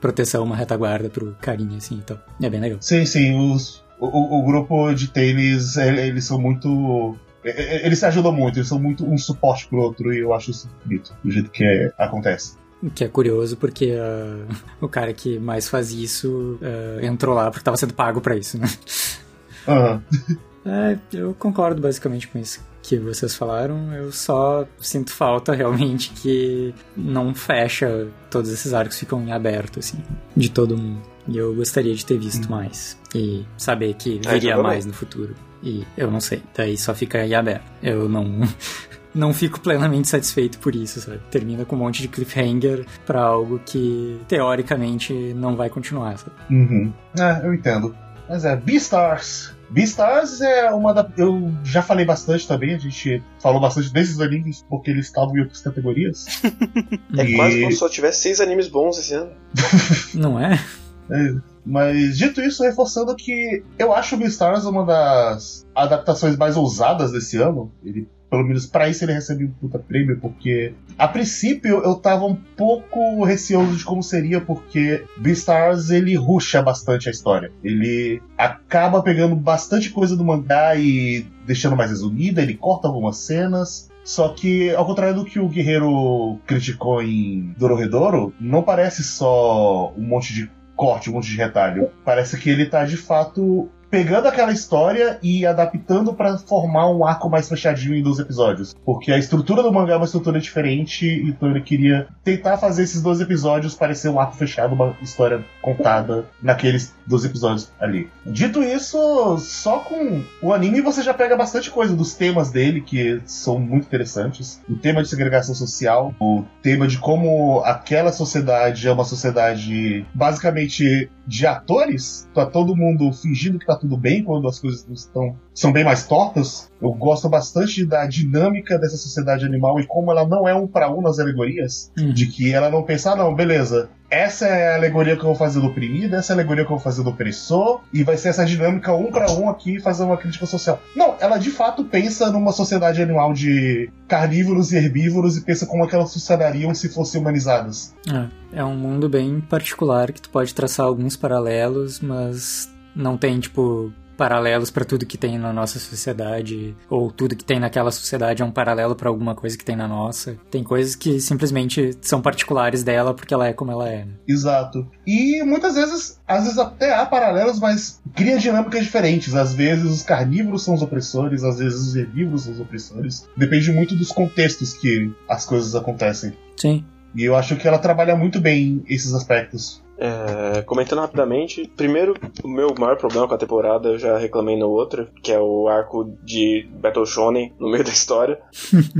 proteção, uma retaguarda pro carinha, assim, então é bem legal. Sim, sim, os, o, o- o grupo de tênis, ele- eles são muito. E- e- Eles se ajudam muito, eles são muito um suporte pro outro, e eu acho isso bonito, do jeito que é- acontece. O Que é curioso porque ah, (laughs) o cara que mais faz isso ah, entrou lá porque tava sendo pago pra isso, né? (laughs) Aham. (laughs) É, eu concordo basicamente com isso que vocês falaram. Eu só sinto falta realmente que não fecha, todos esses arcos ficam em aberto, assim, de todo mundo. E eu gostaria de ter visto mais. E saber que viria então tá mais no futuro. E eu não sei. Daí só fica em aberto. Eu não. (laughs) Não fico plenamente satisfeito por isso, sabe? Termina com um monte de cliffhanger pra algo que teoricamente não vai continuar, sabe? Uhum. É, eu entendo. Mas é, Beastars. Beastars é uma da. Eu já falei bastante também, a gente falou bastante desses animes porque eles estavam em outras categorias. (laughs) É E- quase como se só tivesse seis animes bons esse ano. Não é? É, Mas dito isso, reforçando que eu acho o Beastars uma das adaptações mais ousadas desse ano. Ele, pelo menos pra isso, ele recebeu um puta prêmio, porque a princípio eu tava um pouco receoso de como seria, porque Beastars ele ruxa bastante a história. Ele acaba pegando bastante coisa do mangá e deixando mais resumida, ele corta algumas cenas. Só que, ao contrário do que o Guerreiro criticou em Dororedoro, não parece só um monte de corte, um monte de retalho. Parece que ele tá de fato pegando aquela história e adaptando pra formar um arco mais fechadinho em 12 episódios. Porque a estrutura do mangá é uma estrutura diferente, então ele queria tentar fazer esses 12 episódios parecer um arco fechado, uma história contada naqueles 12 episódios ali. Dito isso, só com o anime você já pega bastante coisa dos temas dele, que são muito interessantes. O tema de segregação social, o tema de como aquela sociedade é uma sociedade basicamente de atores, tá todo mundo fingindo que tá tudo bem quando as coisas estão são bem mais tortas. Eu gosto bastante da dinâmica dessa sociedade animal e como ela não é um para um nas alegorias, Uhum. de que ela não pensa, ah, não, beleza, essa é a alegoria que eu vou fazer do oprimido, essa é a alegoria que eu vou fazer do opressor, e vai ser essa dinâmica um para um aqui fazer uma crítica social. Não, ela de fato pensa numa sociedade animal de carnívoros e herbívoros e pensa como é que elas funcionariam se fossem humanizadas. É, é um mundo bem particular que tu pode traçar alguns paralelos, mas não tem, tipo, paralelos para tudo que tem na nossa sociedade, ou tudo que tem naquela sociedade é um paralelo para alguma coisa que tem na nossa. Tem coisas que simplesmente são particulares dela porque ela é como ela é. Exato. E muitas vezes, às vezes até há paralelos, mas cria dinâmicas diferentes. Às vezes os carnívoros são os opressores, às vezes os herbívoros são os opressores. Depende muito dos contextos que as coisas acontecem. Sim. E eu acho que ela trabalha muito bem esses aspectos. É, comentando rapidamente, primeiro, o meu maior problema com a temporada, eu já reclamei no outro, que é o arco de Battle Shonen no meio (laughs) da história,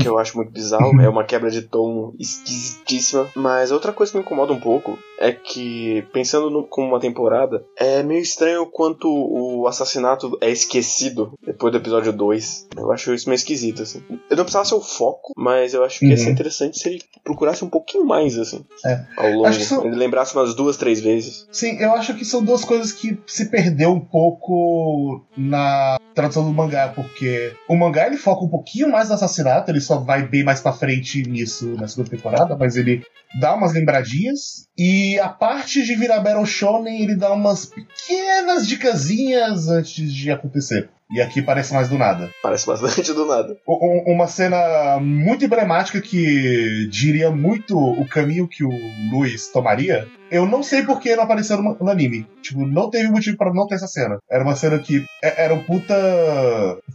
que eu acho muito bizarro, é uma quebra de tom esquisitíssima. Mas outra coisa que me incomoda um pouco é que, pensando no, como uma temporada, é meio estranho quanto o assassinato é esquecido depois do episódio 2. Eu acho isso meio esquisito, assim. Eu não precisava ser o foco, mas eu acho que ia ser Uhum. interessante se ele procurasse um pouquinho mais, assim, É. ao longo. São- Ele lembrasse umas duas, três vezes. Sim, eu acho que são duas coisas que se perdeu um pouco na tradução do mangá, porque o mangá ele foca um pouquinho mais no assassinato, ele só vai bem mais pra frente nisso na segunda temporada, mas ele dá umas lembradinhas. E a parte de virar Battle Shonen, ele dá umas pequenas dicasinhas antes de acontecer. E aqui parece mais do nada. Parece bastante do nada. Um- Uma cena muito emblemática que diria muito o caminho que o Luiz tomaria. Eu não sei por que não apareceu no, no anime. Tipo, não teve motivo pra não ter essa cena. Era uma cena que é- era um puta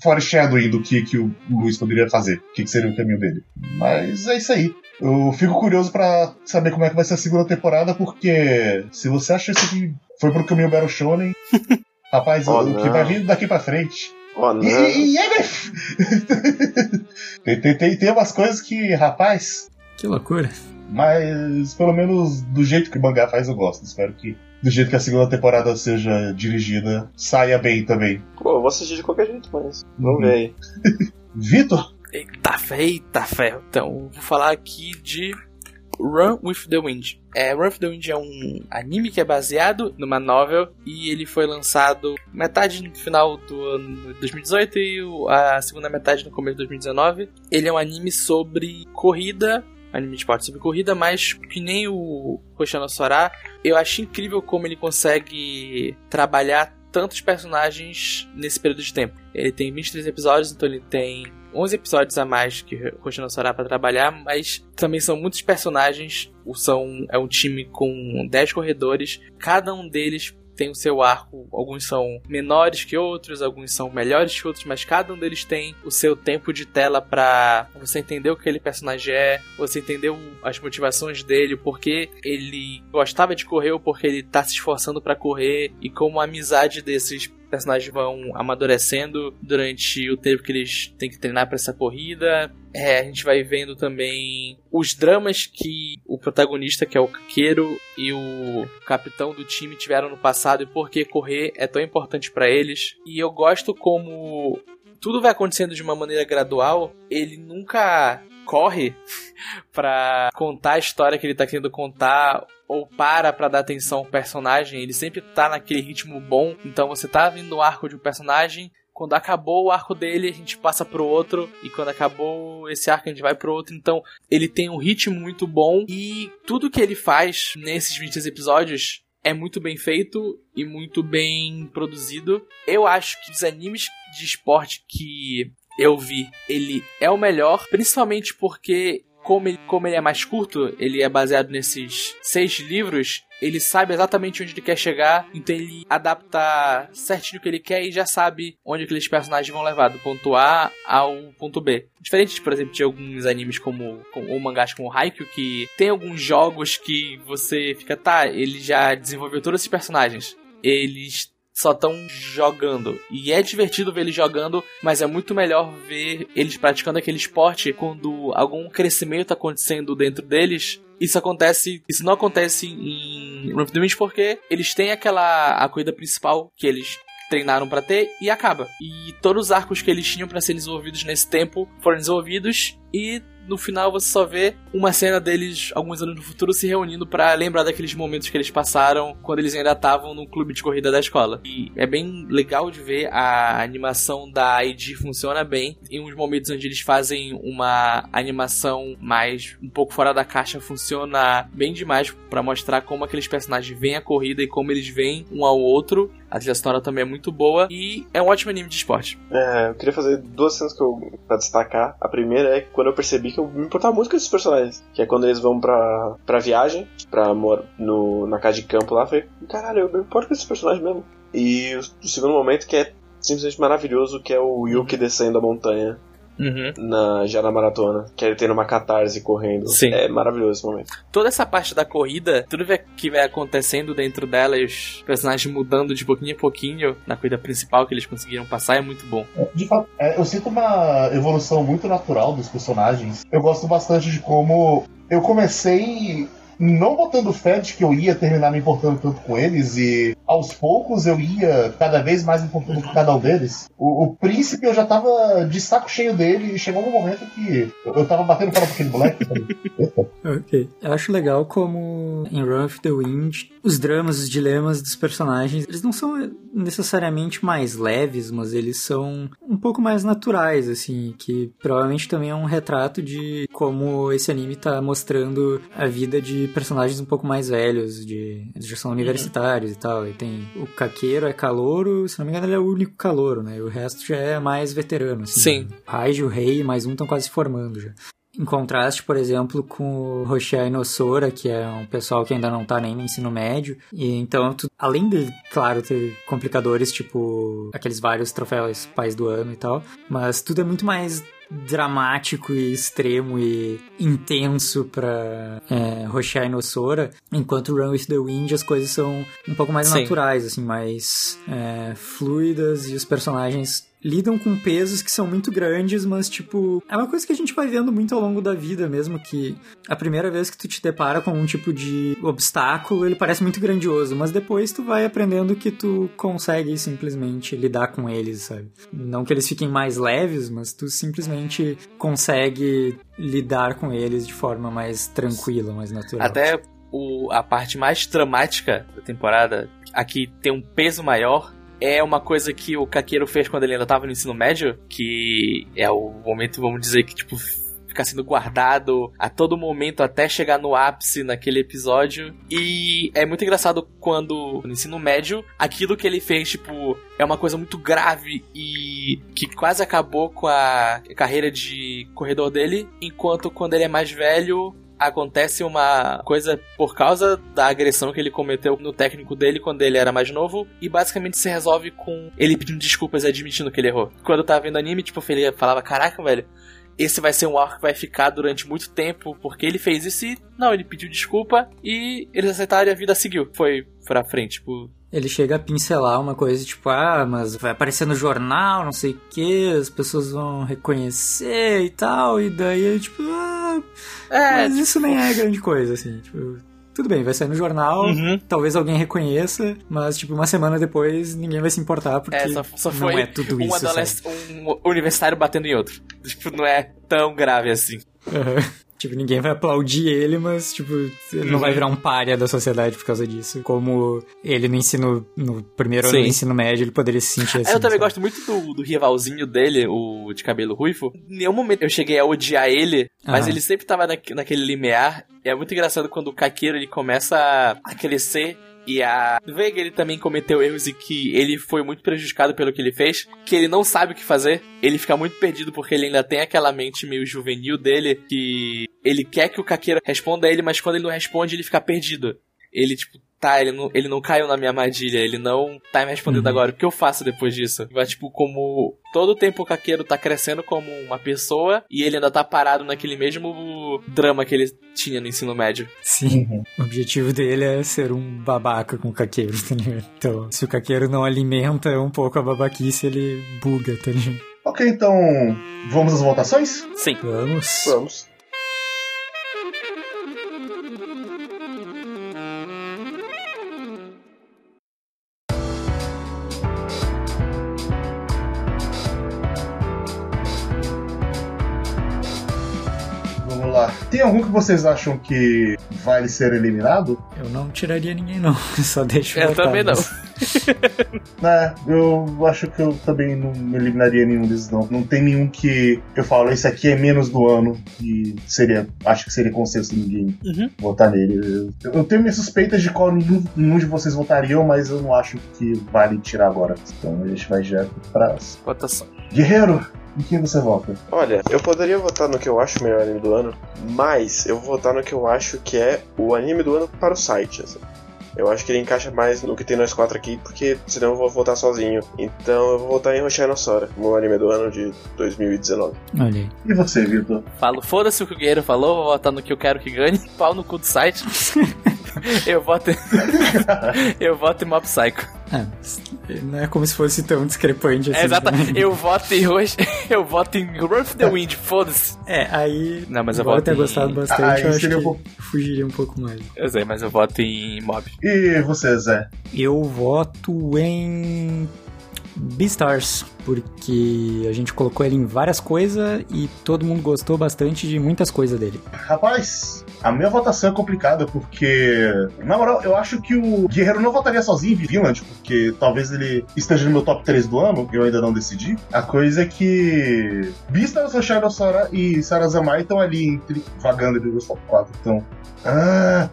foreshadowing do que, que o Luiz poderia fazer. O que, que seria o caminho dele. Mas é isso aí. Eu fico curioso pra saber como é que vai ser a segunda temporada, porque se você acha isso aqui foi pro caminho Battle Shonen, (laughs) rapaz, Oh, o que vai vir daqui pra frente. Oh, E, não. e, e é, velho. (laughs) tem, tem, tem, tem umas coisas que, rapaz, Que loucura. mas pelo menos do jeito que o mangá faz, eu gosto. Espero que do jeito que a segunda temporada seja dirigida, saia bem também. Pô, eu vou assistir de qualquer jeito, mas vamos Uhum. ver aí. (laughs) Vitor? Eita fé, eita fé. Então, vou falar aqui de Run with the Wind. É, Run with the Wind é um anime que é baseado numa novel e ele foi lançado metade no final do ano de 2018 e a segunda metade no começo de 2019. Ele é um anime sobre corrida, anime de esporte sobre corrida, mas que nem o Hoshino Sora, eu acho incrível como ele consegue trabalhar tantos personagens nesse período de tempo. Ele tem 23 episódios, então ele tem 11 episódios a mais que Hoshino Sora para trabalhar, mas também são muitos personagens. São, é um time com 10 corredores, cada um deles tem o seu arco. Alguns são menores que outros, alguns são melhores que outros, mas cada um deles tem o seu tempo de tela pra você entender o que aquele personagem é, você entender as motivações dele, o porquê ele gostava de correr ou porque ele tá se esforçando pra correr e como a amizade desses personagens vão amadurecendo durante o tempo que eles têm que treinar para essa corrida. É, a gente vai vendo também os dramas que o protagonista, que é o Kakeiro, e o capitão do time tiveram no passado e por que correr é tão importante para eles. E eu gosto como tudo vai acontecendo de uma maneira gradual, ele nunca corre (laughs) pra contar a história que ele tá querendo contar ou para pra dar atenção ao personagem, ele sempre tá naquele ritmo bom. Então você tá vendo o arco de um personagem, quando acabou o arco dele, a gente passa pro outro, e quando acabou esse arco, a gente vai pro outro. Então, ele tem um ritmo muito bom, e tudo que ele faz nesses 20 episódios é muito bem feito e muito bem produzido. Eu acho que os animes de esporte que eu vi, ele é o melhor, principalmente porque como ele, como ele é mais curto, ele é baseado nesses seis livros, ele sabe exatamente onde ele quer chegar, então ele adapta certinho o que ele quer e já sabe onde aqueles personagens vão levar, do ponto A ao ponto B. Diferente, por exemplo, de alguns animes como, ou mangás como Haikyuu, que tem alguns jogos que você fica, tá, ele já desenvolveu todos esses personagens. Eles só estão jogando. E é divertido ver eles jogando, mas é muito melhor ver eles praticando aquele esporte quando algum crescimento tá acontecendo dentro deles. Isso acontece, isso não acontece em Wind porque eles têm aquela a corrida principal que eles treinaram pra ter e acaba. E todos os arcos que eles tinham pra ser desenvolvidos nesse tempo foram desenvolvidos e no final você só vê uma cena deles, alguns anos no futuro, se reunindo para lembrar daqueles momentos que eles passaram quando eles ainda estavam no clube de corrida da escola. E é bem legal de ver a animação da ID funciona bem. Em uns momentos onde eles fazem uma animação mais um pouco fora da caixa, funciona bem demais para mostrar como aqueles personagens veem a corrida e como eles veem um ao outro. A trilha sonora também é muito boa e é um ótimo anime de esporte. É, eu queria fazer duas cenas que eu, pra destacar. A primeira é quando eu percebi que eu me importava muito com esses personagens. Que é quando eles vão pra, pra viagem, pra morar no, na casa de campo lá. Eu falei, caralho, eu me importo com esses personagens mesmo. E o, o segundo momento que é simplesmente maravilhoso, que é o Yuki descendo a montanha Uhum. na, já na maratona. Que ele tendo uma catarse correndo. Sim. É maravilhoso esse momento. Toda essa parte da corrida, tudo que vai acontecendo dentro dela e os personagens mudando de pouquinho a pouquinho na corrida principal que eles conseguiram passar é muito bom. De fato, é, eu sinto uma evolução muito natural dos personagens. Eu gosto bastante de como eu comecei não botando fé de que eu ia terminar me importando tanto com eles e aos poucos eu ia cada vez mais me importando com cada um deles. O, o príncipe eu já tava de saco cheio dele e chegou um momento que eu, eu tava batendo para aquele moleque. (laughs) Ok. Eu acho legal como em of the Wind, os dramas, os dilemas dos personagens, eles não são necessariamente mais leves, mas eles são um pouco mais naturais, assim, que provavelmente também é um retrato de como esse anime tá mostrando a vida de personagens um pouco mais velhos, de eles já são universitários e tal. E tem o Kakeiro é calouro, se não me engano ele é o único calouro, né? E o resto já é mais veterano, assim. Sim. O Raiji, o Rei e mais um estão quase se formando já. Em contraste, por exemplo, com o Roshia Inosora, que é um pessoal que ainda não tá nem no ensino médio. E então, tu- além de, claro, ter complicadores, tipo aqueles vários troféus pais do ano e tal, mas tudo é muito mais dramático e extremo e intenso pra é, Roshia Inosora, enquanto Run With The Wind as coisas são um pouco mais Sim. naturais, assim, mais é, fluidas e os personagens lidam com pesos que são muito grandes, mas tipo, é uma coisa que a gente vai vendo muito ao longo da vida mesmo, que a primeira vez que tu te depara com um tipo de obstáculo, ele parece muito grandioso, mas depois tu vai aprendendo que tu consegue simplesmente lidar com eles, sabe? Não que eles fiquem mais leves, mas tu simplesmente consegue lidar com eles de forma mais tranquila, mais natural. Até o, a parte mais dramática da temporada, aqui tem um peso maior, é uma coisa que o Kakeiro fez quando ele ainda tava no ensino médio, que é o momento, vamos dizer, que tipo fica sendo guardado a todo momento até chegar no ápice naquele episódio. E é muito engraçado quando no ensino médio, aquilo que ele fez, tipo, é uma coisa muito grave e que quase acabou com a carreira de corredor dele, enquanto quando ele é mais velho, acontece uma coisa por causa da agressão que ele cometeu no técnico dele quando ele era mais novo e basicamente se resolve com ele pedindo desculpas e admitindo que ele errou. Quando eu tava vendo anime, tipo, ele falava, caraca, velho, esse vai ser um arco que vai ficar durante muito tempo porque ele fez isso e não, ele pediu desculpa e eles aceitaram e a vida seguiu. Foi pra frente, tipo, Ele chega a pincelar uma coisa tipo, ah, mas vai aparecer no jornal, não sei o que, as pessoas vão reconhecer e tal, e daí tipo, ah, é, mas isso nem é grande coisa, assim, tipo, tudo bem, vai sair no jornal, Uhum. talvez alguém reconheça, mas tipo, uma semana depois ninguém vai se importar porque É, só, só não é tudo um, isso, um universitário batendo em outro. (laughs) Tipo, não é tão grave assim. Aham. Tipo, ninguém vai aplaudir ele, mas, tipo, ele não Uhum. vai virar um párea da sociedade por causa disso. Como ele no ensino, no primeiro ano do ensino médio, ele poderia se sentir (laughs) assim. eu também sabe? gosto muito do, do rivalzinho dele, o de cabelo ruivo. Em nenhum momento eu cheguei a odiar ele, mas Aham. ele sempre tava naque- naquele limiar. E é muito engraçado quando o Kakeiro ele começa a- a crescer. E a Veiga ele também cometeu erros e que ele foi muito prejudicado pelo que ele fez, que ele não sabe o que fazer. Ele fica muito perdido porque ele ainda tem aquela mente meio juvenil dele que ele quer que o Kakeiro responda a ele, mas quando ele não responde, ele fica perdido. Ele, tipo, tá, ele não, ele não caiu na minha armadilha, ele não tá me respondendo Uhum. agora. O que eu faço depois disso? Vai, tipo, como todo o tempo o Kakeiro tá crescendo como uma pessoa e ele ainda tá parado naquele mesmo drama que ele tinha no ensino médio. Sim. O objetivo dele é ser um babaca com o caqueiro, (laughs) tá ligado? Então, se o caqueiro não alimenta um pouco a babaquice, ele buga, tá ligado? Ok, então vamos às votações? Sim. Vamos. Vamos. Tem algum que vocês acham que vale ser eliminado? Eu não tiraria ninguém, não. (laughs) Só deixo Eu também não. mas- (laughs) É, eu acho que eu também não eliminaria nenhum desses, não. Não tem nenhum que eu falo, esse aqui é menos do ano e seria. Acho que seria consenso ninguém Uhum. votar nele. Eu, eu tenho minhas suspeitas de qual nenhum, nenhum de vocês votariam, mas eu não acho que vale tirar agora. Então a gente vai direto pra. Votação. Guerreiro, em quem você vota? Olha, eu poderia votar no que eu acho o melhor anime do ano, mas eu vou votar no que eu acho que é o anime do ano para o site. assim. Eu acho que ele encaixa mais no que tem nós quatro aqui, porque senão eu vou votar sozinho. Então eu vou votar em Hoshino Sora, como anime do ano de 2019. Olha aí. E você, Vitor? Falo, foda-se o que o Guerreiro falou, vou votar no que eu quero que ganhe. (laughs) Pau no cu do site. (laughs) eu voto. (laughs) eu voto em Mob Psycho. Ah, mas não é como se fosse tão discrepante assim. É, também. (laughs) Eu voto em hoje. (laughs) Eu voto em Rough the Wind, foda-se. É, aí. Não, mas eu voto em- gostado bastante, Ah, eu acho que um pouco- fugiria um pouco mais. Eu sei, mas eu voto em Mob. E você, Zé? Eu voto em Beastars, porque a gente colocou ele em várias coisas e todo mundo gostou bastante de muitas coisas dele. Rapaz, a minha votação é complicada porque, na moral, eu acho que o Guerreiro não votaria sozinho em Vinland, porque talvez ele esteja no meu top 3 do ano, eu ainda não decidi. A coisa é que Beastars, Hoshino Sora e Sarazamai estão ali entre, vagando entre os top 4. Então, ah,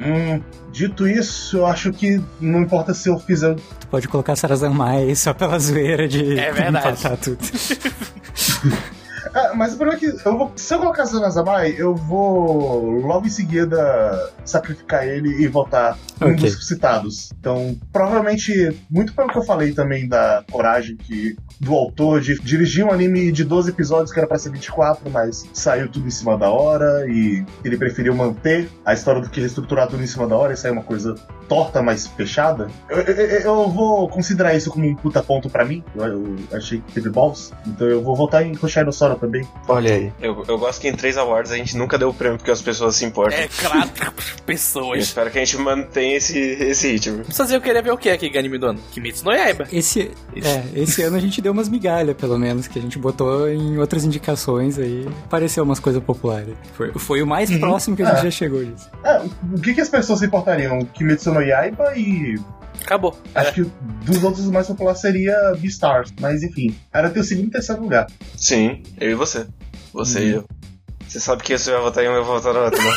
hum, dito isso, eu acho que não importa se eu fizer Tu pode colocar Sarazamai só pela zoeira de É verdade. empatar tudo. (laughs) Ah, mas o problema é que eu vou, se eu colocar Sanazamai, eu vou logo em seguida sacrificar ele e votar um Ok. dos citados. Então, provavelmente, muito pelo que eu falei também da coragem que do autor de dirigir um anime de 12 episódios que era pra ser 24, mas saiu tudo em cima da hora e ele preferiu manter a história do que reestruturar tudo em cima da hora e sair uma coisa torta, mas fechada. Eu, eu- eu- vou considerar isso como um puta ponto pra mim. Eu, eu achei que teve balls. Então eu vou votar em Hoshino Sora também. Olha aí. Eu, eu gosto que em três awards a gente nunca deu o prêmio porque as pessoas se importam. É claro, (laughs) Eu pessoas. espero que a gente mantenha esse, esse ritmo. Sozinho eu queria ver o que aqui, anime do ano? Kimetsu no Yaiba. Esse, é, esse ano a gente deu umas migalhas, pelo menos, que a gente botou em outras indicações aí. Apareceu umas coisas populares. Foi, foi o mais próximo que a gente É. já chegou disso. É, o que, que as pessoas se importariam? Kimetsu no Yaiba e. Acabou. Acho que dos outros o mais popular seria Beastars. Mas enfim, era ter o segundo e terceiro lugar. Sim, eu e você. Você e eu. Você sabe que você vai votar em um e eu vou votar no outro, né?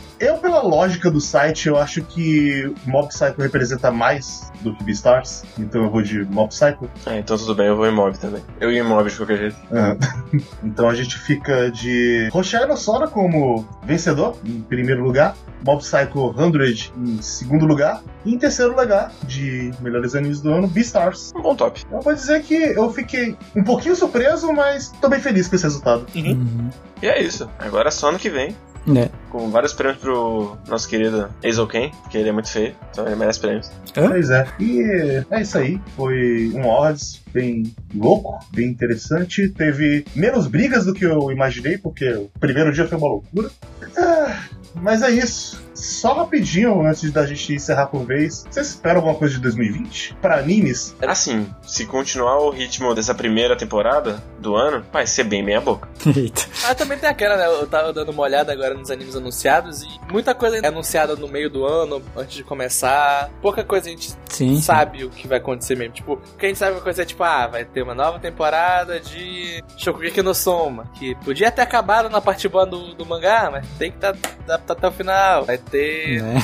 (laughs) Eu, pela lógica do site, eu acho que Mob Psycho representa mais do que Beastars. Então eu vou de Mob Psycho. Ah, então tudo bem, eu vou em mob também. Eu ia em mob de qualquer jeito. Ah, (laughs) então a gente fica de Roshino Sora como vencedor, em primeiro lugar. Mob Psycho 100 em segundo lugar. E em terceiro lugar, de melhores animes do ano, Beastars. Um bom top. Eu vou dizer que eu fiquei um pouquinho surpreso, mas tô bem feliz com esse resultado. Uhum. E é isso. Agora só ano que vem. É. Com vários prêmios pro nosso querido Eizouken, porque ele é muito feio, então ele merece prêmios. Pois é. E é isso aí. Foi um Awards bem louco, bem interessante. Teve menos brigas do que eu imaginei, porque o primeiro dia foi uma loucura. Ah, mas é isso. Só rapidinho, antes da gente encerrar por vez, vocês esperam alguma coisa de 2020? Pra animes? Assim, se continuar o ritmo dessa primeira temporada do ano, vai ser bem meia boca. (laughs) Eita. Mas também tem aquela, né? Eu tava dando uma olhada agora nos animes anunciados e muita coisa é anunciada no meio do ano, antes de começar. Pouca coisa a gente Sim. sim. sabe o que vai acontecer mesmo. Tipo, o que a gente sabe uma coisa é tipo, ah, vai ter uma nova temporada de Shokugeki no Soma, que podia ter acabado na parte boa do, do mangá, mas tem que tá, adaptar até o final. Vai ter, Né?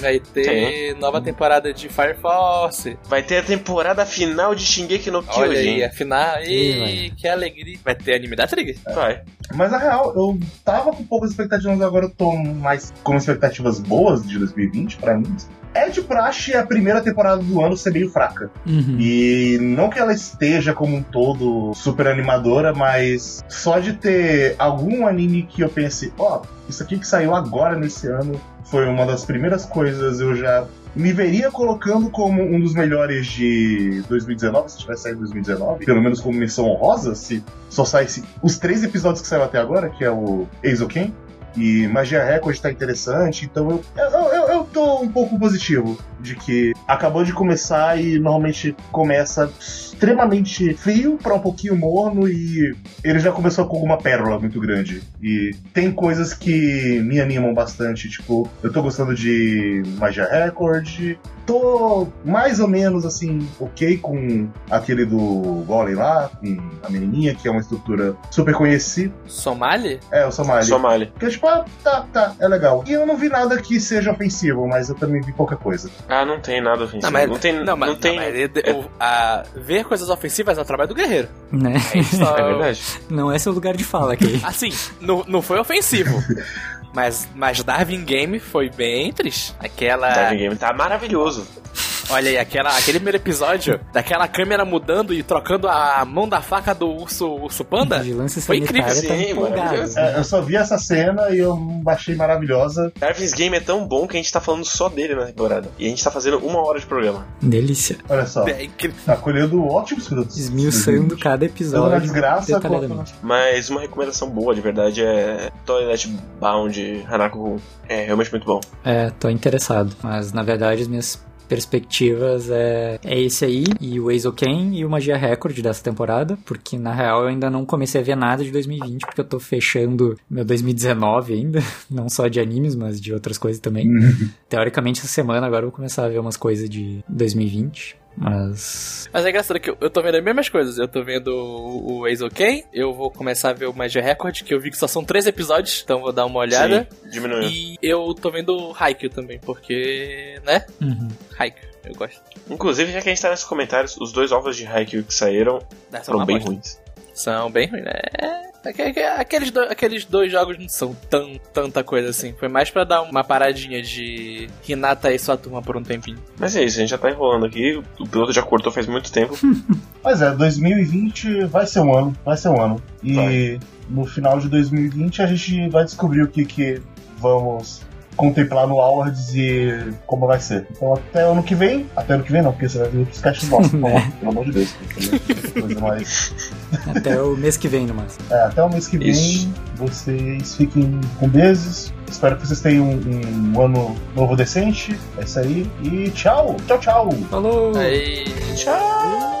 vai ter nova temporada de Fire Force. Vai ter a temporada final de Shingeki no Olha aí, Kyojin. afinal, Ih, e que alegria. Vai ter anime da Trigger. Vai. Mas na real, eu tava com poucas expectativas, agora eu tô mais com expectativas boas de 2020 pra mim. É de praxe a primeira temporada do ano ser meio fraca. Uhum. E não que ela esteja como um todo super animadora, mas só de ter algum anime que eu pense, ó, isso aqui que saiu agora nesse ano foi uma das primeiras coisas eu já me veria colocando como um dos melhores de 2019, se tivesse saído em 2019, pelo menos como menção honrosa, se só saísse os três episódios que saíram até agora, que é o Eizouken, e Magia Record tá interessante, então eu, eu, eu, eu tô um pouco positivo de que acabou de começar e normalmente começa extremamente frio para um pouquinho morno e ele já começou com alguma pérola muito grande. E tem coisas que me animam bastante, tipo, eu tô gostando de Magia Record, tô mais ou menos assim, ok com aquele do Golem lá, com a menininha, que é uma estrutura super conhecida. Somali? É, o Somali. Somali. Que é tipo, ah, tá, tá, é legal. E eu não vi nada que seja ofensivo, mas eu também vi pouca coisa. Ah, não tem nada ofensivo. Não, mas, não tem. não, mas, não tem... não, mas ele- o- a- ver coisas ofensivas é o trabalho do guerreiro. Né? Só- (laughs) É verdade. Não é seu lugar de fala aqui. (laughs) Assim, não, não foi ofensivo. (laughs) Mas, mas Darwin Game foi bem triste. Aquela. Diving Game tá maravilhoso. Olha aí, aquela, aquele primeiro episódio daquela câmera mudando e trocando a mão da faca do urso, urso panda. Vigilância Foi incrível, tá sim. É, eu só vi essa cena e eu achei maravilhosa. Darwin's Game é tão bom que a gente tá falando só dele na temporada. E a gente tá fazendo uma hora de programa. Delícia. Olha só, É tá colhendo ótimos frutos. Esmiuçando cada episódio desgraça quanto detalhadamente. Mas uma recomendação boa, de verdade, é Toilet Bound Hanako-kun. É realmente muito bom. É, tô interessado. Mas na verdade as minhas perspectivas é, é esse aí e o Ken e o Magia Record dessa temporada, porque na real eu ainda não comecei a ver nada de 2020, porque eu tô fechando meu 2019 ainda, (laughs) não só de animes, mas de outras coisas também. Teoricamente essa semana agora eu vou começar a ver umas coisas de 2020, mas Mas é engraçado que eu, eu tô vendo as mesmas coisas. Eu tô vendo o, o Ace OK, eu vou começar a ver o Magia Record, que eu vi que só são três episódios, então vou dar uma olhada. Sim, diminuiu. E eu tô vendo o Haikyuu também, porque, né? uhum. Haikyuu, eu gosto. Inclusive, já que a gente tá nesses comentários, os dois ovos de Haikyuu que saíram Dessa foram uma bem bosta. ruins. São bem ruins, né? É, aque- aque- Aqueles, do- aqueles dois jogos não são tão, tanta coisa assim. Foi mais pra dar uma paradinha de Hinata e sua turma por um tempinho. Mas é isso, a gente já tá enrolando aqui. O piloto já cortou faz muito tempo. (laughs) Mas é, 2020 vai ser um ano, vai ser um ano. E Vai. no final de 2020 a gente vai descobrir o que, que vamos contemplar no Awards e como vai ser. Então até ano que vem, até ano que vem não, porque você vai ver outros caixas (laughs) pelo pelo amor de Deus. Coisa mais- até o mês que vem no máximo. É, até o mês que vem, Isso. vocês fiquem com beijos. Espero que vocês tenham um, um ano novo decente. É isso aí. E tchau! Tchau, tchau! Falou! Aí. Tchau!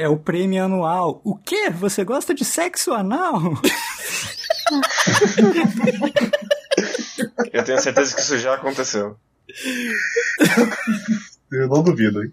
É o prêmio anual. O quê? Você gosta de sexo anal? Eu tenho certeza que isso já aconteceu. Eu não duvido, hein?